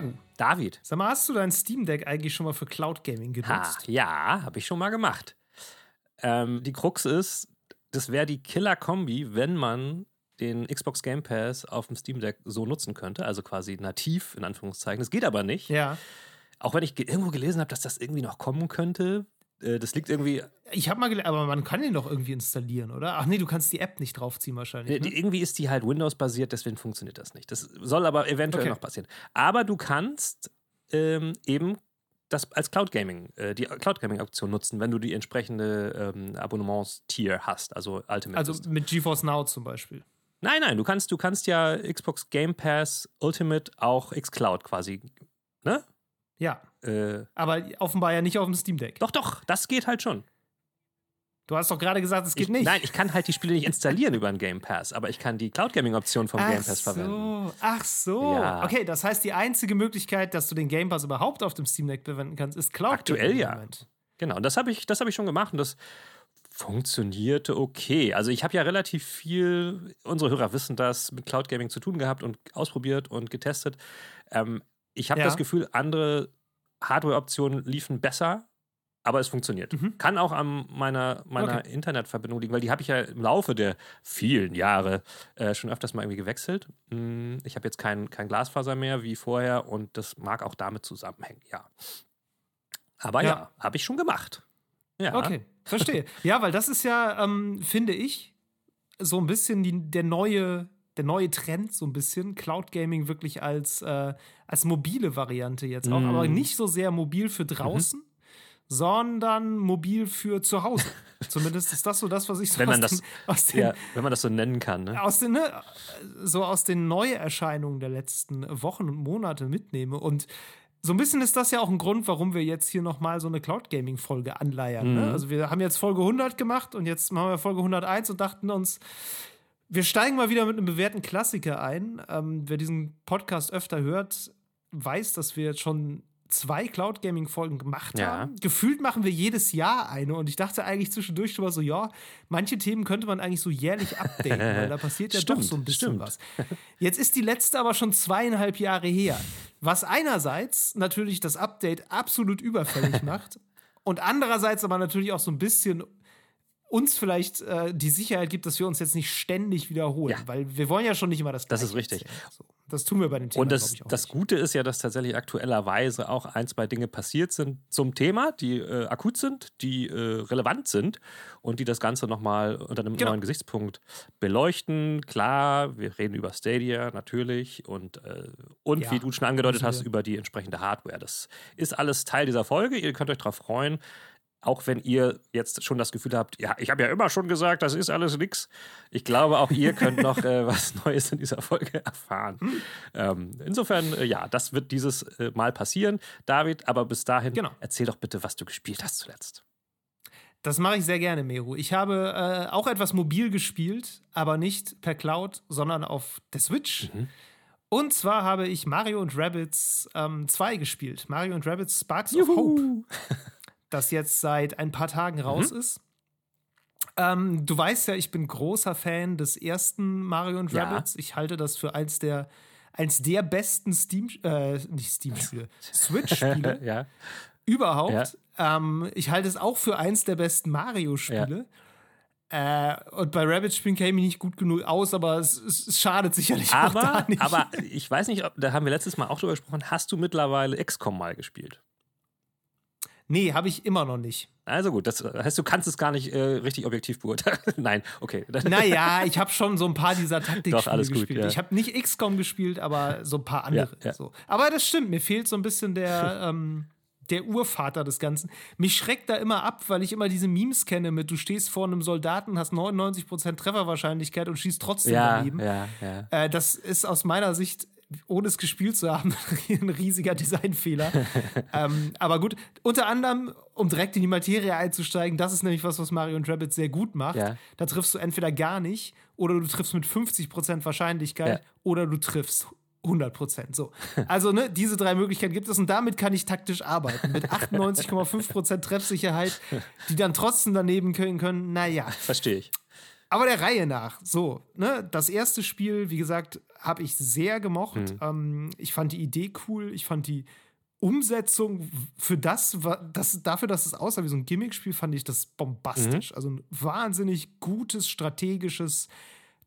Meru, David. sag mal, hast du dein Steam Deck eigentlich schon mal für Cloud Gaming Ha, genutzt? ja, habe ich schon mal gemacht. Ähm, die Krux ist, das wäre die Killer-Kombi, wenn man den Xbox Game Pass auf dem Steam Deck so nutzen könnte, also quasi nativ in Anführungszeichen. Das geht aber nicht. Ja. Auch wenn ich ge- irgendwo gelesen habe, dass das irgendwie noch kommen könnte. Äh, das liegt irgendwie, Ich habe mal gelernt, aber man kann den doch irgendwie installieren, oder? Ach nee, du kannst die App nicht draufziehen wahrscheinlich. äh, Ne? irgendwie ist die halt Windows-basiert, deswegen funktioniert das nicht. Das soll aber eventuell Okay. noch passieren. Aber du kannst ähm, eben das als Cloud Gaming, äh, die Cloud Gaming Option nutzen, wenn du die entsprechende ähm, Abonnements-Tier hast, also Ultimate. Also System. mit GeForce Now zum Beispiel. Nein, nein, du kannst, du kannst ja Xbox Game Pass Ultimate auch xCloud quasi, ne? Ja. Äh, Aber offenbar ja nicht auf dem Steam Deck. doch, doch, das geht halt schon. Du hast doch gerade gesagt, es geht ich, nicht. Nein, ich kann halt die Spiele nicht installieren über einen Game Pass, aber ich kann die Cloud Gaming Option vom Ach Game Pass verwenden. so, ach so. Ja. Okay, das heißt, die einzige Möglichkeit, dass du den Game Pass überhaupt auf dem Steam Deck verwenden kannst, ist Cloud. Aktuell ja. Moment. Genau, und das habe ich, das hab ich schon gemacht und das funktionierte okay. Also ich habe ja relativ viel, unsere Hörer wissen das, mit Cloud Gaming zu tun gehabt und ausprobiert und getestet. Ähm, ich habe Ja. das Gefühl, andere Hardware-Optionen liefen besser, aber es funktioniert. Mhm. Kann auch an meiner, meiner Okay. Internetverbindung liegen, weil die habe ich ja im Laufe der vielen Jahre äh, schon öfters mal irgendwie gewechselt. Mm, Ich habe jetzt kein, kein Glasfaser mehr wie vorher und das mag auch damit zusammenhängen, ja. Aber ja, Ja. habe ich schon gemacht. Ja. Okay, verstehe. ja, weil das ist ja, ähm, finde ich, so ein bisschen die, der neue der neue Trend so ein bisschen Cloud Gaming wirklich als äh, als mobile Variante jetzt auch, Mhm. aber nicht so sehr mobil für draußen, sondern mobil für zu Hause. Zumindest ist das so das, was ich so Wenn man aus, das- den, aus den Ja, wenn man das so nennen kann. Ne? aus den, ne, so aus den Neuerscheinungen der letzten Wochen und Monate mitnehme. Und so ein bisschen ist das ja auch ein Grund, warum wir jetzt hier nochmal so eine Cloud Gaming Folge anleiern. Mhm. Ne? Also wir haben jetzt Folge 100 gemacht und jetzt machen wir Folge 101 und dachten uns, wir steigen mal wieder mit einem bewährten Klassiker ein. Ähm, wer diesen Podcast öfter hört, weiß, dass wir jetzt schon zwei Cloud Gaming Folgen gemacht Ja. haben. Gefühlt machen wir jedes Jahr eine und ich dachte eigentlich zwischendurch schon mal so, ja, manche Themen könnte man eigentlich so jährlich updaten, weil da passiert ja doch Stimmt, so ein bisschen stimmt. was. Jetzt ist die letzte aber schon zweieinhalb Jahre her, was einerseits natürlich das Update absolut überfällig macht und andererseits aber natürlich auch so ein bisschen uns vielleicht äh, die Sicherheit gibt, dass wir uns jetzt nicht ständig wiederholen, Ja. weil wir wollen ja schon nicht immer das Das ist Gleiche richtig. So, das tun wir bei dem Thema, Und das, das. Gute ist ja, dass tatsächlich aktuellerweise auch ein, zwei Dinge passiert sind zum Thema, die äh, akut sind, die äh, relevant sind und die das Ganze nochmal unter einem Genau. neuen Gesichtspunkt beleuchten. Klar, wir reden über Stadia natürlich und, äh, und Ja, wie du schon angedeutet hast, über die entsprechende Hardware. Das ist alles Teil dieser Folge. Ihr könnt euch darauf freuen. Auch wenn ihr jetzt schon das Gefühl habt, ja, ich habe ja immer schon gesagt, das ist alles nix. Ich glaube, auch ihr könnt noch äh, was Neues in dieser Folge erfahren. Hm. Ähm, insofern, äh, ja, das wird dieses äh, Mal passieren. David, aber bis dahin, Genau. erzähl doch bitte, was du gespielt hast zuletzt. Das mache ich sehr gerne, Meru. Ich habe äh, auch etwas mobil gespielt, aber nicht per Cloud, sondern auf der Switch. Mhm. Und zwar habe ich Mario und Rabbids 2 gespielt. Mario und Rabbids Sparks of Hope, das jetzt seit ein paar Tagen raus Mhm. ist. Ähm, du weißt ja, ich bin großer Fan des ersten Mario und Ja. Rabbids. Ich halte das für eins der, eins der besten Steam, äh, nicht Steam-Spiele, Switch-Spiele ja. überhaupt. Ähm, ich halte es auch für eins der besten Mario-Spiele. Äh, und bei Rabbit spielen käme ich nicht gut genug aus, aber es, es, schadet sicherlich auch Aber, da nicht. aber ich weiß nicht, ob, da haben wir letztes Mal auch drüber gesprochen, hast du mittlerweile XCOM mal gespielt? Nee, habe ich immer noch nicht. Also gut, das heißt, du kannst es gar nicht äh, richtig objektiv beurteilen. Nein, okay. Naja, ich habe schon so ein paar dieser Doch, Taktikspiele alles gut, gespielt. ja. Ich habe nicht XCOM gespielt, aber so ein paar andere. Ja, ja. So. Aber das stimmt, mir fehlt so ein bisschen der, ähm, der Urvater des Ganzen. Mich schreckt da immer ab, weil ich immer diese Memes kenne mit, du stehst vor einem Soldaten, hast 99% Trefferwahrscheinlichkeit und schießt trotzdem ja, daneben. ja, ja. Äh, das ist aus meiner Sicht, ohne es gespielt zu haben, ein riesiger Designfehler. ähm, aber gut, unter anderem, um direkt in die Materie einzusteigen, das ist nämlich was, was Mario und Rabbit sehr gut macht. Ja. Da triffst du entweder gar nicht oder du triffst mit 50% Wahrscheinlichkeit Ja. oder du triffst 100%. So. Also, ne, diese drei Möglichkeiten gibt es und damit kann ich taktisch arbeiten. Mit 98,5% Treffsicherheit, die dann trotzdem daneben können können. Naja. Verstehe ich. Aber der Reihe nach. So, ne, das erste Spiel, wie gesagt, habe ich sehr gemocht. Mhm. Ähm, ich fand die Idee cool. Ich fand die Umsetzung für das, das dafür, dass es aussah wie so ein Gimmick-Spiel, fand ich das bombastisch. Mhm. Also ein wahnsinnig gutes, strategisches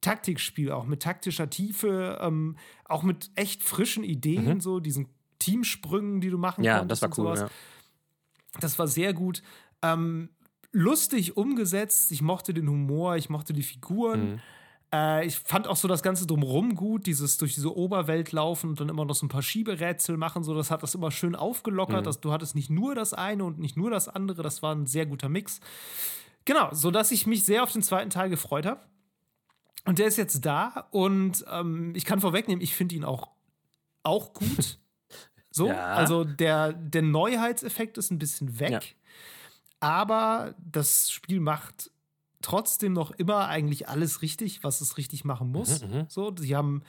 Taktikspiel, auch mit taktischer Tiefe, ähm, auch mit echt frischen Ideen, so diesen Teamsprüngen, die du machen Mhm. Ja, konntest. das war und cool. sowas. Ja. Das war sehr gut. Ähm, lustig umgesetzt. Ich mochte den Humor, ich mochte die Figuren. Mhm. Äh, ich fand auch so das Ganze drumherum gut, dieses durch diese Oberwelt laufen und dann immer noch so ein paar Schieberätsel machen. So, das hat das immer schön aufgelockert. Mhm. dass du hattest nicht nur das eine und nicht nur das andere. Das war ein sehr guter Mix. Genau, so dass ich mich sehr auf den zweiten Teil gefreut habe. Und der ist jetzt da und ähm, ich kann vorwegnehmen, ich finde ihn auch, auch gut. So, Ja. also der, der Neuheitseffekt ist ein bisschen weg. Ja. Aber das Spiel macht trotzdem noch immer eigentlich alles richtig, was es richtig machen muss. Mhm, mhm. So, sie haben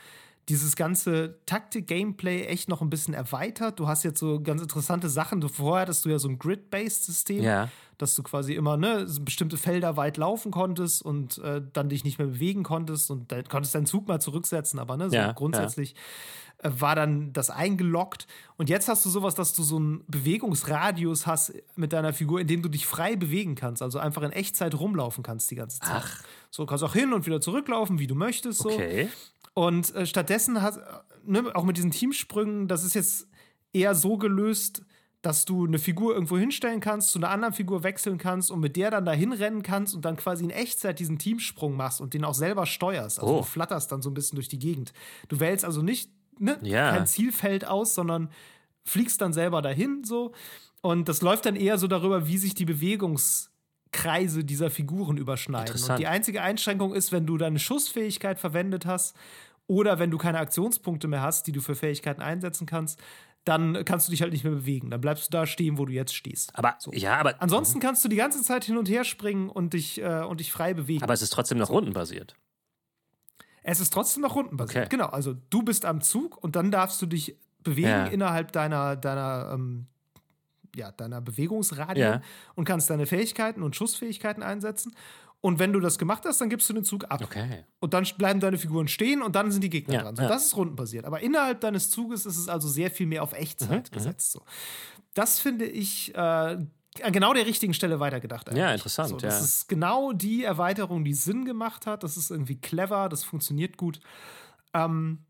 dieses ganze Taktik-Gameplay echt noch ein bisschen erweitert. Du hast jetzt so ganz interessante Sachen. Du- Vorher hattest du ja so ein Grid-Based-System, Ja. dass du quasi immer ne, bestimmte Felder weit laufen konntest und äh, dann dich nicht mehr bewegen konntest und dann konntest deinen Zug mal zurücksetzen. Aber ne, so Ja, grundsätzlich äh, war dann das eingeloggt. Und jetzt hast du sowas, dass du so einen Bewegungsradius hast mit deiner Figur, in dem du dich frei bewegen kannst. Also einfach in Echtzeit rumlaufen kannst die ganze Zeit. Ach. So kannst auch hin und wieder zurücklaufen, wie du möchtest. So. Okay. Und äh, stattdessen hat, ne, auch mit diesen Teamsprüngen, das ist jetzt eher so gelöst, dass du eine Figur irgendwo hinstellen kannst, zu einer anderen Figur wechseln kannst und mit der dann dahin rennen kannst und dann quasi in Echtzeit diesen Teamsprung machst und den auch selber steuerst. Also Oh. du flatterst dann so ein bisschen durch die Gegend. Du wählst also nicht ne, Ja. kein Zielfeld aus, sondern fliegst dann selber dahin so. Und das läuft dann eher so darüber, wie sich die Bewegungskreise dieser Figuren überschneiden. Und die einzige Einschränkung ist, wenn du deine Schussfähigkeit verwendet hast oder wenn du keine Aktionspunkte mehr hast, die du für Fähigkeiten einsetzen kannst, dann kannst du dich halt nicht mehr bewegen. Dann bleibst du da stehen, wo du jetzt stehst. Aber ja, aber, Ansonsten kannst du die ganze Zeit hin und her springen und dich, äh, und dich frei bewegen. aber es ist trotzdem noch rundenbasiert. Es ist trotzdem noch rundenbasiert. Okay. Genau, also du bist am Zug und dann darfst du dich bewegen Ja. innerhalb deiner, deiner, ähm, ja, deiner Bewegungsradie Ja. und kannst deine Fähigkeiten und Schussfähigkeiten einsetzen. Und wenn du das gemacht hast, dann gibst du den Zug ab. Okay. Und dann bleiben deine Figuren stehen und dann sind die Gegner Ja, dran. So, ja. Das ist rundenbasiert. Aber innerhalb deines Zuges ist es also sehr viel mehr auf Echtzeit Mhm, gesetzt. So. Das finde ich äh, an genau der richtigen Stelle weitergedacht. Ja, eigentlich. interessant, So, das ja. ist genau die Erweiterung, die Sinn gemacht hat. Das ist irgendwie clever, das funktioniert gut. Ähm,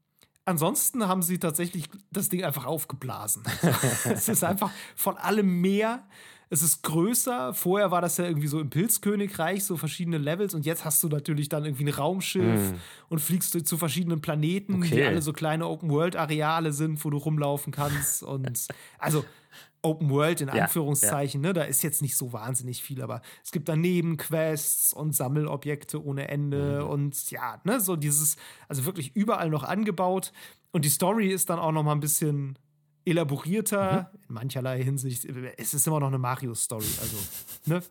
ansonsten haben sie tatsächlich das Ding einfach aufgeblasen. es ist einfach von allem mehr. Es ist größer. Vorher war das ja irgendwie so im Pilzkönigreich, so verschiedene Levels. Und jetzt hast du natürlich dann irgendwie ein Raumschiff und fliegst du zu verschiedenen Planeten, die Okay. alle so kleine Open-World-Areale sind, wo du rumlaufen kannst. Und also Open World in Ja, Anführungszeichen, ne? Da ist jetzt nicht so wahnsinnig viel, aber es gibt da Nebenquests und Sammelobjekte ohne Ende Mhm. und ja, ne, so dieses, also wirklich überall noch angebaut. Und die Story ist dann auch noch mal ein bisschen elaborierter, Mhm. in mancherlei Hinsicht. Es ist immer noch eine Mario-Story, also, ne?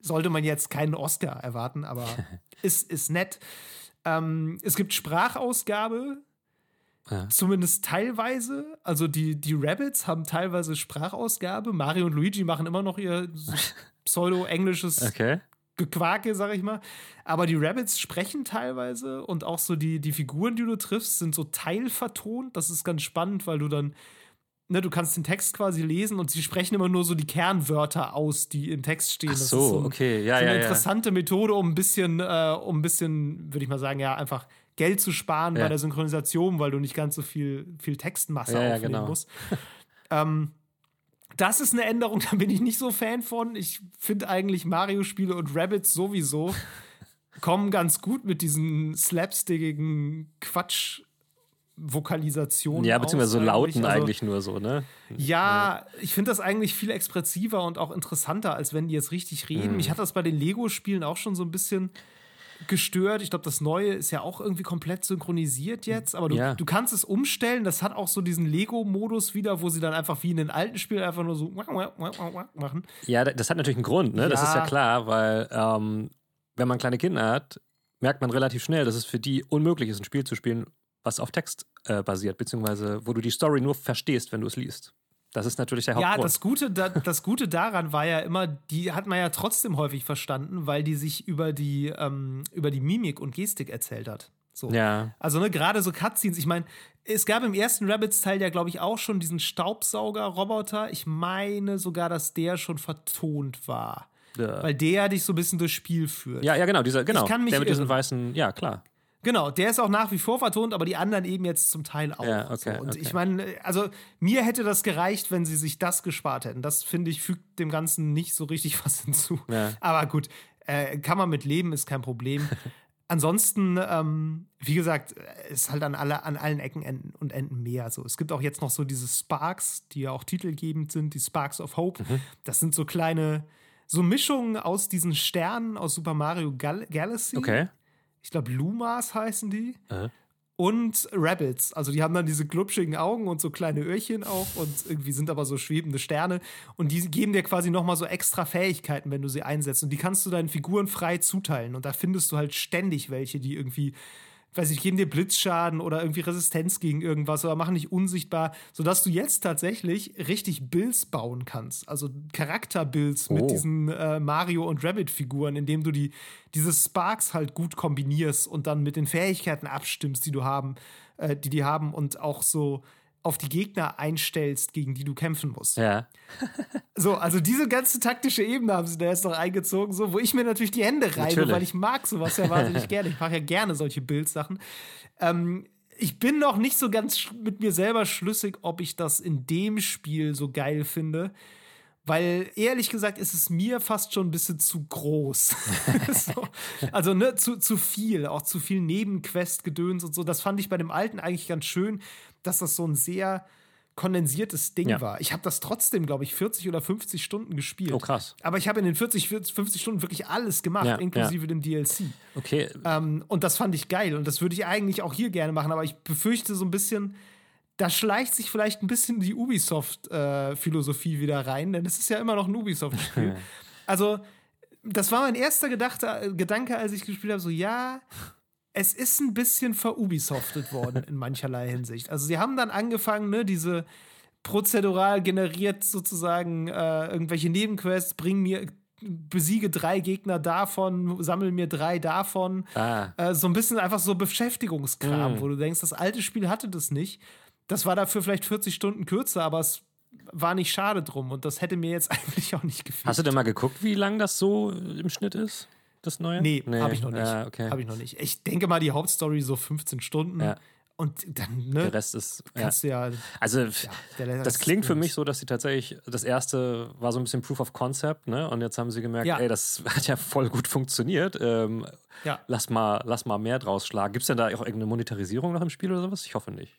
Sollte man jetzt keinen Oscar erwarten, aber ist, ist nett. Ähm, es gibt Sprachausgabe, Ja. Zumindest teilweise. Also die, die Rabbits haben teilweise Sprachausgabe. Mario und Luigi machen immer noch ihr pseudo-englisches Okay. Gequake, sag ich mal. Aber die Rabbits sprechen teilweise und auch so die, die Figuren, die du triffst, sind so teilvertont. Das ist ganz spannend, weil du dann, ne, du kannst den Text quasi lesen und sie sprechen immer nur so die Kernwörter aus, die im Text stehen. Ach Das so, ist so ein, okay. Ja, so eine ja, ja. interessante Methode, um ein bisschen, äh, um ein bisschen, würde ich mal sagen, ja, einfach Geld zu sparen Ja. bei der Synchronisation, weil du nicht ganz so viel, viel Textmasse ja, aufnehmen genau. musst. ähm, das ist eine Änderung, da bin ich nicht so Fan von. Ich finde eigentlich Mario-Spiele und Rabbits sowieso kommen ganz gut mit diesen slapstickigen Quatsch. Vokalisationen. Ja, beziehungsweise so lauten Also, eigentlich nur so, ne? ja, ich finde das eigentlich viel expressiver und auch interessanter, als wenn die jetzt richtig reden. Mhm. Mich hat das bei den Lego-Spielen auch schon so ein bisschen gestört. Ich glaube, das Neue ist ja auch irgendwie komplett synchronisiert jetzt, aber du, Ja. du kannst es umstellen. Das hat auch so diesen Lego-Modus wieder, wo sie dann einfach wie in den alten Spielen einfach nur so machen. Ja, da- das hat natürlich einen Grund, ne? Das Ja. ist ja klar, weil ähm, wenn man kleine Kinder hat, merkt man relativ schnell, dass es für die unmöglich ist, ein Spiel zu spielen, was auf Text äh, basiert, beziehungsweise wo du die Story nur verstehst, wenn du es liest. Das ist natürlich der Ja, Hauptgrund. das Gute, da, das Gute daran war ja immer, die hat man ja trotzdem häufig verstanden, weil die sich über die, ähm, über die Mimik und Gestik erzählt hat. So. Ja. Also ne, gerade so Cutscenes, ich meine, es gab im ersten Rabbits-Teil ja, glaube ich, auch schon diesen Staubsauger-Roboter. Ich meine sogar, dass der schon vertont war. Ja. Weil der dich so ein bisschen durchs Spiel führt. Ja, ja, genau, dieser, genau. kann mich der mit diesen irren. weißen, ja, klar. Genau, der ist auch nach wie vor vertont, aber die anderen eben jetzt zum Teil auch. Ja, okay, so. Und okay. ich meine, also mir hätte das gereicht, wenn sie sich das gespart hätten. Das finde ich fügt dem Ganzen nicht so richtig was hinzu. Ja. Aber gut, äh, kann man mit leben, ist kein Problem. Ansonsten, ähm, wie gesagt, ist halt an, alle, an allen Ecken Enden und Enden mehr. Also, es gibt auch jetzt noch so diese Sparks, die ja auch titelgebend sind, die Sparks of Hope. Mhm. Das sind so kleine, so Mischungen aus diesen Sternen aus Super Mario Gal Galaxy. Okay. Ich glaube, Lumas heißen die. Äh. Und Rabbits. Also die haben dann diese glubschigen Augen und so kleine Öhrchen auch und irgendwie sind aber so schwebende Sterne. Und die geben dir quasi nochmal so extra Fähigkeiten, wenn du sie einsetzt. Und die kannst du deinen Figuren frei zuteilen. Und da findest du halt ständig welche, die irgendwie, weiß ich, geben dir Blitzschaden oder irgendwie Resistenz gegen irgendwas oder machen dich unsichtbar, sodass du jetzt tatsächlich richtig Builds bauen kannst. Also Charakterbuilds mit Oh. diesen äh, Mario- und Rabbit-Figuren, indem du die, diese Sparks halt gut kombinierst und dann mit den Fähigkeiten abstimmst, die du haben, äh, die die haben und auch so auf die Gegner einstellst, gegen die du kämpfen musst. Ja. So, also diese ganze taktische Ebene haben sie da jetzt noch eingezogen, so, wo ich mir natürlich die Hände reibe, Natürlich. weil ich mag sowas ja wahnsinnig gerne. Ich mache ja gerne solche Bildsachen. Ähm, ich bin noch nicht so ganz mit mir selber schlüssig, ob ich das in dem Spiel so geil finde. Weil ehrlich gesagt ist es mir fast schon ein bisschen zu groß. so. Also ne, zu, zu viel, auch zu viel Nebenquest-Gedöns und so. Das fand ich bei dem alten eigentlich ganz schön, dass das so ein sehr kondensiertes Ding Ja. war. Ich habe das trotzdem, glaube ich, 40 oder 50 Stunden gespielt. Oh, krass. Aber ich habe in den 40, 40, 50 Stunden wirklich alles gemacht, Ja, inklusive dem DLC. Okay. Ähm, und das fand ich geil. Und das würde ich eigentlich auch hier gerne machen. Aber ich befürchte so ein bisschen, da schleicht sich vielleicht ein bisschen die Ubisoft-Philosophie wieder rein, denn es ist ja immer noch ein Ubisoft-Spiel. also, das war mein erster Gedachte, Gedanke, als ich gespielt habe: so, ja, es ist ein bisschen verubisoftet worden in mancherlei Hinsicht. Also, sie haben dann angefangen, ne, diese prozedural generiert sozusagen äh, irgendwelche Nebenquests, bring mir, besiege drei Gegner davon, sammel mir drei davon. Ah. Äh, so ein bisschen einfach so Beschäftigungskram, Mhm. wo du denkst, das alte Spiel hatte das nicht. Das war dafür vielleicht 40 Stunden kürzer, aber es war nicht schade drum und das hätte mir jetzt eigentlich auch nicht gefehlt. Hast du denn mal geguckt, wie lang das so im Schnitt ist? Das neue? Nee, habe ich noch nicht. Ja, okay. Habe ich noch nicht. Ich denke mal, die Hauptstory so 15 Stunden. Ja. Und dann, Der ne, Rest ist. Ja. kannst du ja. Also, der Rest das klingt für mich so, dass sie tatsächlich, das erste war so ein bisschen Proof of Concept, ne? Und jetzt haben sie gemerkt, Ja. ey, das hat ja voll gut funktioniert. Ähm, Ja. lass, mal, lass mal mehr draus schlagen. Gibt es denn da auch irgendeine Monetarisierung noch im Spiel oder sowas? Ich hoffe nicht.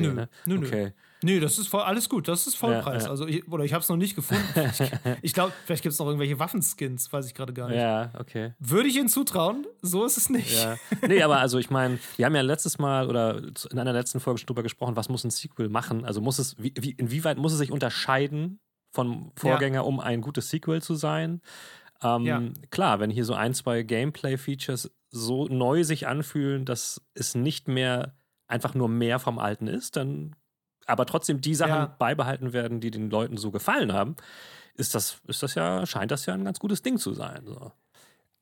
Nö, ne? nö, nö. Okay. Nee, das ist voll, alles gut. Das ist Vollpreis. Ja, ja. Also ich, oder ich habe es noch nicht gefunden. ich ich glaube, vielleicht gibt es noch irgendwelche Waffenskins, weiß ich gerade gar nicht. Ja, okay. Würde ich Ihnen zutrauen? So ist es nicht. Ja. Nee, aber also ich meine, wir haben ja letztes Mal oder in einer letzten Folge schon drüber gesprochen, was muss ein Sequel machen? Also muss es, wie, wie, inwieweit muss es sich unterscheiden vom Vorgänger, um ein gutes Sequel zu sein? Ähm. Klar, wenn hier so ein, zwei Gameplay-Features so neu sich anfühlen, dass es nicht mehr einfach nur mehr vom Alten ist, dann aber trotzdem die Sachen Ja. beibehalten werden, die den Leuten so gefallen haben, ist das, ist das ja, scheint das ja ein ganz gutes Ding zu sein. So.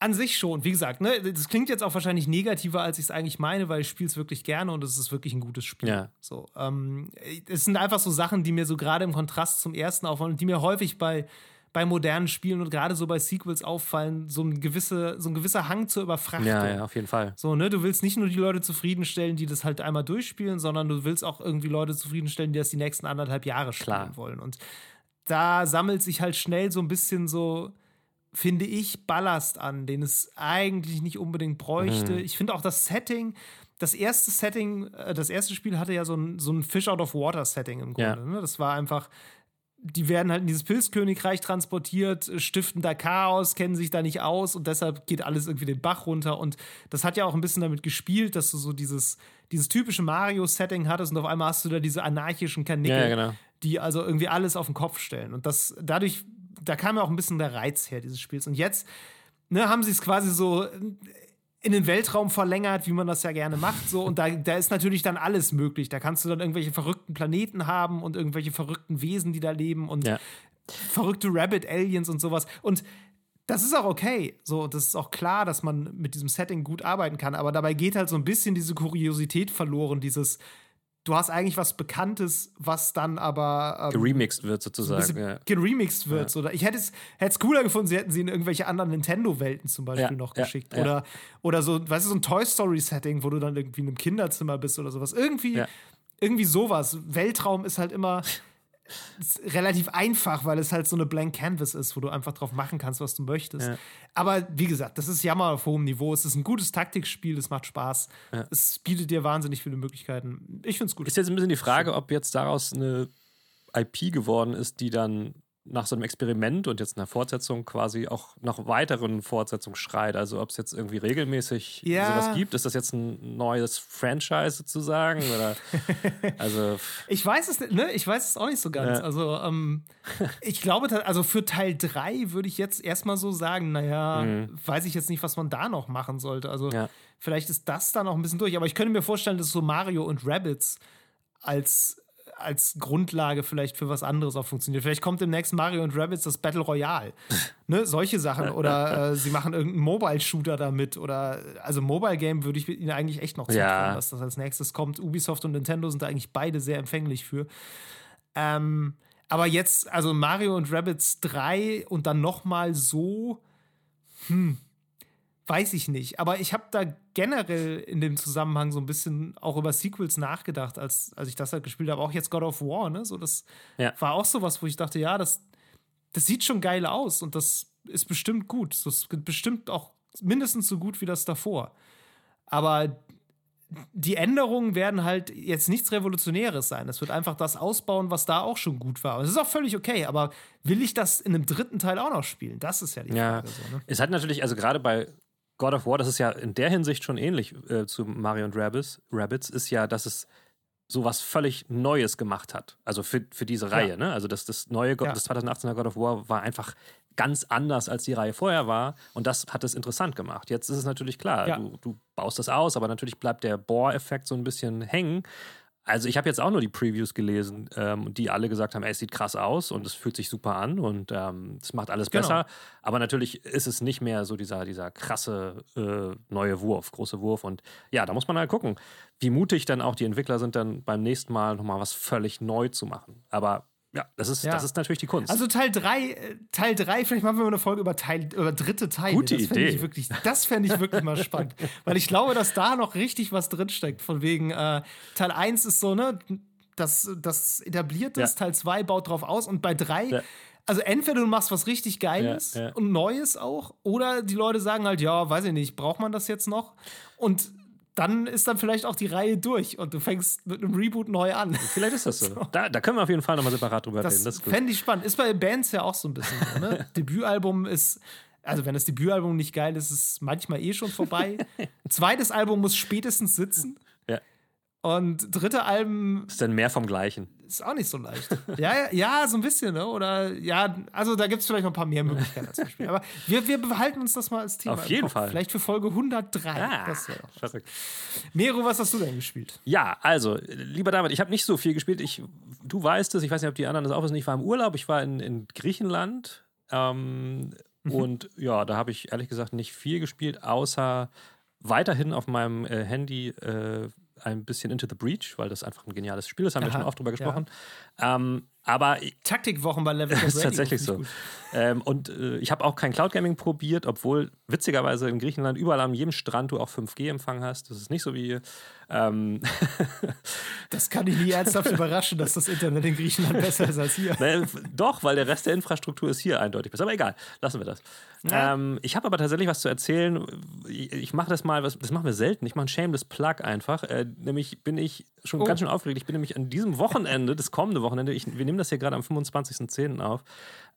An sich schon, wie gesagt, ne, das klingt jetzt auch wahrscheinlich negativer, als ich es eigentlich meine, weil ich spiele es wirklich gerne und es ist wirklich ein gutes Spiel. Ja. So, ähm, es sind einfach so Sachen, die mir so gerade im Kontrast zum ersten auffallen und die mir häufig bei, bei modernen Spielen und gerade so bei Sequels auffallen, so ein, gewisse, so ein gewisser Hang zur Überfrachtung. Ja, ja, auf jeden Fall. So, ne, du willst nicht nur die Leute zufriedenstellen, die das halt einmal durchspielen, sondern du willst auch irgendwie Leute zufriedenstellen, die das die nächsten anderthalb Jahre spielen Klar. wollen. Und da sammelt sich halt schnell so ein bisschen so, finde ich, Ballast an, den es eigentlich nicht unbedingt bräuchte. Mhm. Ich finde auch das Setting, das erste Setting, äh, das erste Spiel hatte ja so ein, so ein Fish out of Water Setting im Ja. Grunde. Ne? Das war einfach, die werden halt in dieses Pilzkönigreich transportiert, stiften da Chaos, kennen sich da nicht aus und deshalb geht alles irgendwie den Bach runter. Und das hat ja auch ein bisschen damit gespielt, dass du so dieses, dieses typische Mario-Setting hattest und auf einmal hast du da diese anarchischen Kanickel, Ja, ja, genau. die also irgendwie alles auf den Kopf stellen. Und das dadurch, da kam ja auch ein bisschen der Reiz her dieses Spiels. Und jetzt ne, haben sie es quasi so in den Weltraum verlängert, wie man das ja gerne macht. So. Und da, da ist natürlich dann alles möglich. Da kannst du dann irgendwelche verrückten Planeten haben und irgendwelche verrückten Wesen, die da leben und Ja. verrückte Rabbit-Aliens und sowas. Und das ist auch okay. So, das ist auch klar, dass man mit diesem Setting gut arbeiten kann. Aber dabei geht halt so ein bisschen diese Kuriosität verloren, dieses, du hast eigentlich was Bekanntes, was dann aber ähm, geremixed wird sozusagen. Ja. Geremixed wird. Ja. So. Ich hätte es cooler gefunden, sie hätten sie in irgendwelche anderen Nintendo-Welten zum Beispiel ja, noch geschickt. Oder, oder so, weißt du, so ein Toy Story-Setting, wo du dann irgendwie in einem Kinderzimmer bist oder sowas. Irgendwie, irgendwie sowas. Weltraum ist halt immer relativ einfach, weil es halt so eine Blank Canvas ist, wo du einfach drauf machen kannst, was du möchtest. Ja. Aber wie gesagt, das ist Jammer auf hohem Niveau. Es ist ein gutes Taktikspiel, es macht Spaß. Ja. Es bietet dir wahnsinnig viele Möglichkeiten. Ich finde es gut. Ist jetzt ein bisschen die Frage, ob jetzt daraus eine IP geworden ist, die dann nach so einem Experiment und jetzt einer Fortsetzung quasi auch nach weiteren Fortsetzungen schreit. Also ob es jetzt irgendwie regelmäßig ja. sowas gibt. Ist das jetzt ein neues Franchise sozusagen? Oder also ich weiß es ne? Ich weiß es auch nicht so ganz. Ja. Also ähm, ich glaube, also für Teil 3 würde ich jetzt erstmal so sagen, naja, mhm. weiß ich jetzt nicht, was man da noch machen sollte. Also ja. vielleicht ist das dann auch ein bisschen durch. Aber ich könnte mir vorstellen, dass so Mario und Rabbits als als Grundlage vielleicht für was anderes auch funktioniert. Vielleicht kommt im nächsten Mario und Rabbids das Battle Royale. ne, solche Sachen. Oder äh, sie machen irgendeinen Mobile-Shooter damit. Oder also Mobile-Game würde ich ihnen eigentlich echt noch zutrauen, ja. dass das als nächstes kommt. Ubisoft und Nintendo sind da eigentlich beide sehr empfänglich für. Ähm, aber jetzt, also Mario und Rabbids 3 und dann nochmal so, hm, Weiß ich nicht. Aber ich habe da generell in dem Zusammenhang so ein bisschen auch über Sequels nachgedacht, als, als ich das halt gespielt habe. Auch jetzt God of War, ne? So, das ja. war auch so was, wo ich dachte, ja, das, das sieht schon geil aus und das ist bestimmt gut. Das ist bestimmt auch mindestens so gut wie das davor. Aber die Änderungen werden halt jetzt nichts Revolutionäres sein. Es wird einfach das ausbauen, was da auch schon gut war. Es ist auch völlig okay, aber will ich das in einem dritten Teil auch noch spielen? Das ist ja die Frage. Ja. So, ne? Es hat natürlich, also gerade bei God of War, das ist ja in der Hinsicht schon ähnlich äh, zu Mario und Rabbids, Rabbids, ist ja, dass es sowas völlig Neues gemacht hat. Also für, für diese Reihe, ja. ne? Also das, das neue, God, ja. das 2018er God of War war einfach ganz anders, als die Reihe vorher war. Und das hat es interessant gemacht. Jetzt ist es natürlich klar, ja. du, du baust das aus, aber natürlich bleibt der Bohr-Effekt so ein bisschen hängen. Also ich habe jetzt auch nur die Previews gelesen, ähm, die alle gesagt haben, ey, es sieht krass aus und es fühlt sich super an und ähm, es macht alles genau. besser. Aber natürlich ist es nicht mehr so dieser, dieser krasse äh, neue Wurf, große Wurf. Und ja, da muss man halt gucken, wie mutig dann auch die Entwickler sind, dann beim nächsten Mal nochmal was völlig neu zu machen. Aber ja, das ist, ja. das ist natürlich die Kunst. Also Teil 3, äh, Teil 3, vielleicht machen wir mal eine Folge über Teil, über dritte Teile. Gute das Idee. Ich wirklich, das fände ich wirklich mal spannend. Weil ich glaube, dass da noch richtig was drinsteckt. Von wegen, äh, Teil 1 ist so, ne, das, das etabliert ist, ja. Teil 2 baut drauf aus und bei 3 ja. Also entweder du machst was richtig Geiles und Neues auch, oder die Leute sagen halt, ja, weiß ich nicht, braucht man das jetzt noch? Und dann ist dann vielleicht auch die Reihe durch und du fängst mit einem Reboot neu an. Vielleicht ist das so. so. Da, da, können wir auf jeden Fall nochmal separat drüber das reden. Das fände ich spannend. Ist bei Bands ja auch so ein bisschen so, ne? Debütalbum ist, also wenn das Debütalbum nicht geil ist, ist es manchmal eh schon vorbei. Zweites Album muss spätestens sitzen. Und dritte Alben. Ist dann mehr vom Gleichen. Ist auch nicht so leicht. ja, ja, so ein bisschen, ne? Oder ja, also da gibt es vielleicht noch ein paar mehr Möglichkeiten als Beispiel. Aber wir, wir behalten uns das mal als Thema. Auf jeden Fall. Vielleicht für Folge 103. Ah, das wäre doch verrückt. Mero, was hast du denn gespielt? Ja, also, lieber David, ich habe nicht so viel gespielt. Ich, du weißt es, ich weiß nicht, ob die anderen das auch wissen. Ich war im Urlaub, ich war in, in Griechenland. Ähm, mhm. Und ja, da habe ich ehrlich gesagt nicht viel gespielt, außer weiterhin auf meinem äh, Handy äh, ein bisschen Into the Breach, weil das einfach ein geniales Spiel ist, haben Aha, wir schon oft drüber gesprochen. Ja. Ähm, aber Taktikwochen bei Level ist tatsächlich so. Ähm, und äh, ich habe auch kein Cloud Gaming probiert, obwohl witzigerweise in Griechenland überall an jedem Strand du auch 5G-Empfang hast. Das ist nicht so wie. Ähm das kann ich nie ernsthaft überraschen, dass das Internet in Griechenland besser ist als hier. Naja, doch, weil der Rest der Infrastruktur ist hier eindeutig besser. Aber egal, lassen wir das. Ja. Ähm, ich habe aber tatsächlich was zu erzählen. Ich, ich mache das mal, das machen wir selten. Ich mache ein Shameless Plug einfach. Äh, nämlich bin ich schon oh. ganz schön aufgeregt. Ich bin nämlich an diesem Wochenende, das kommende Wochenende, ich, wir nehmen das hier gerade am 25.10. auf,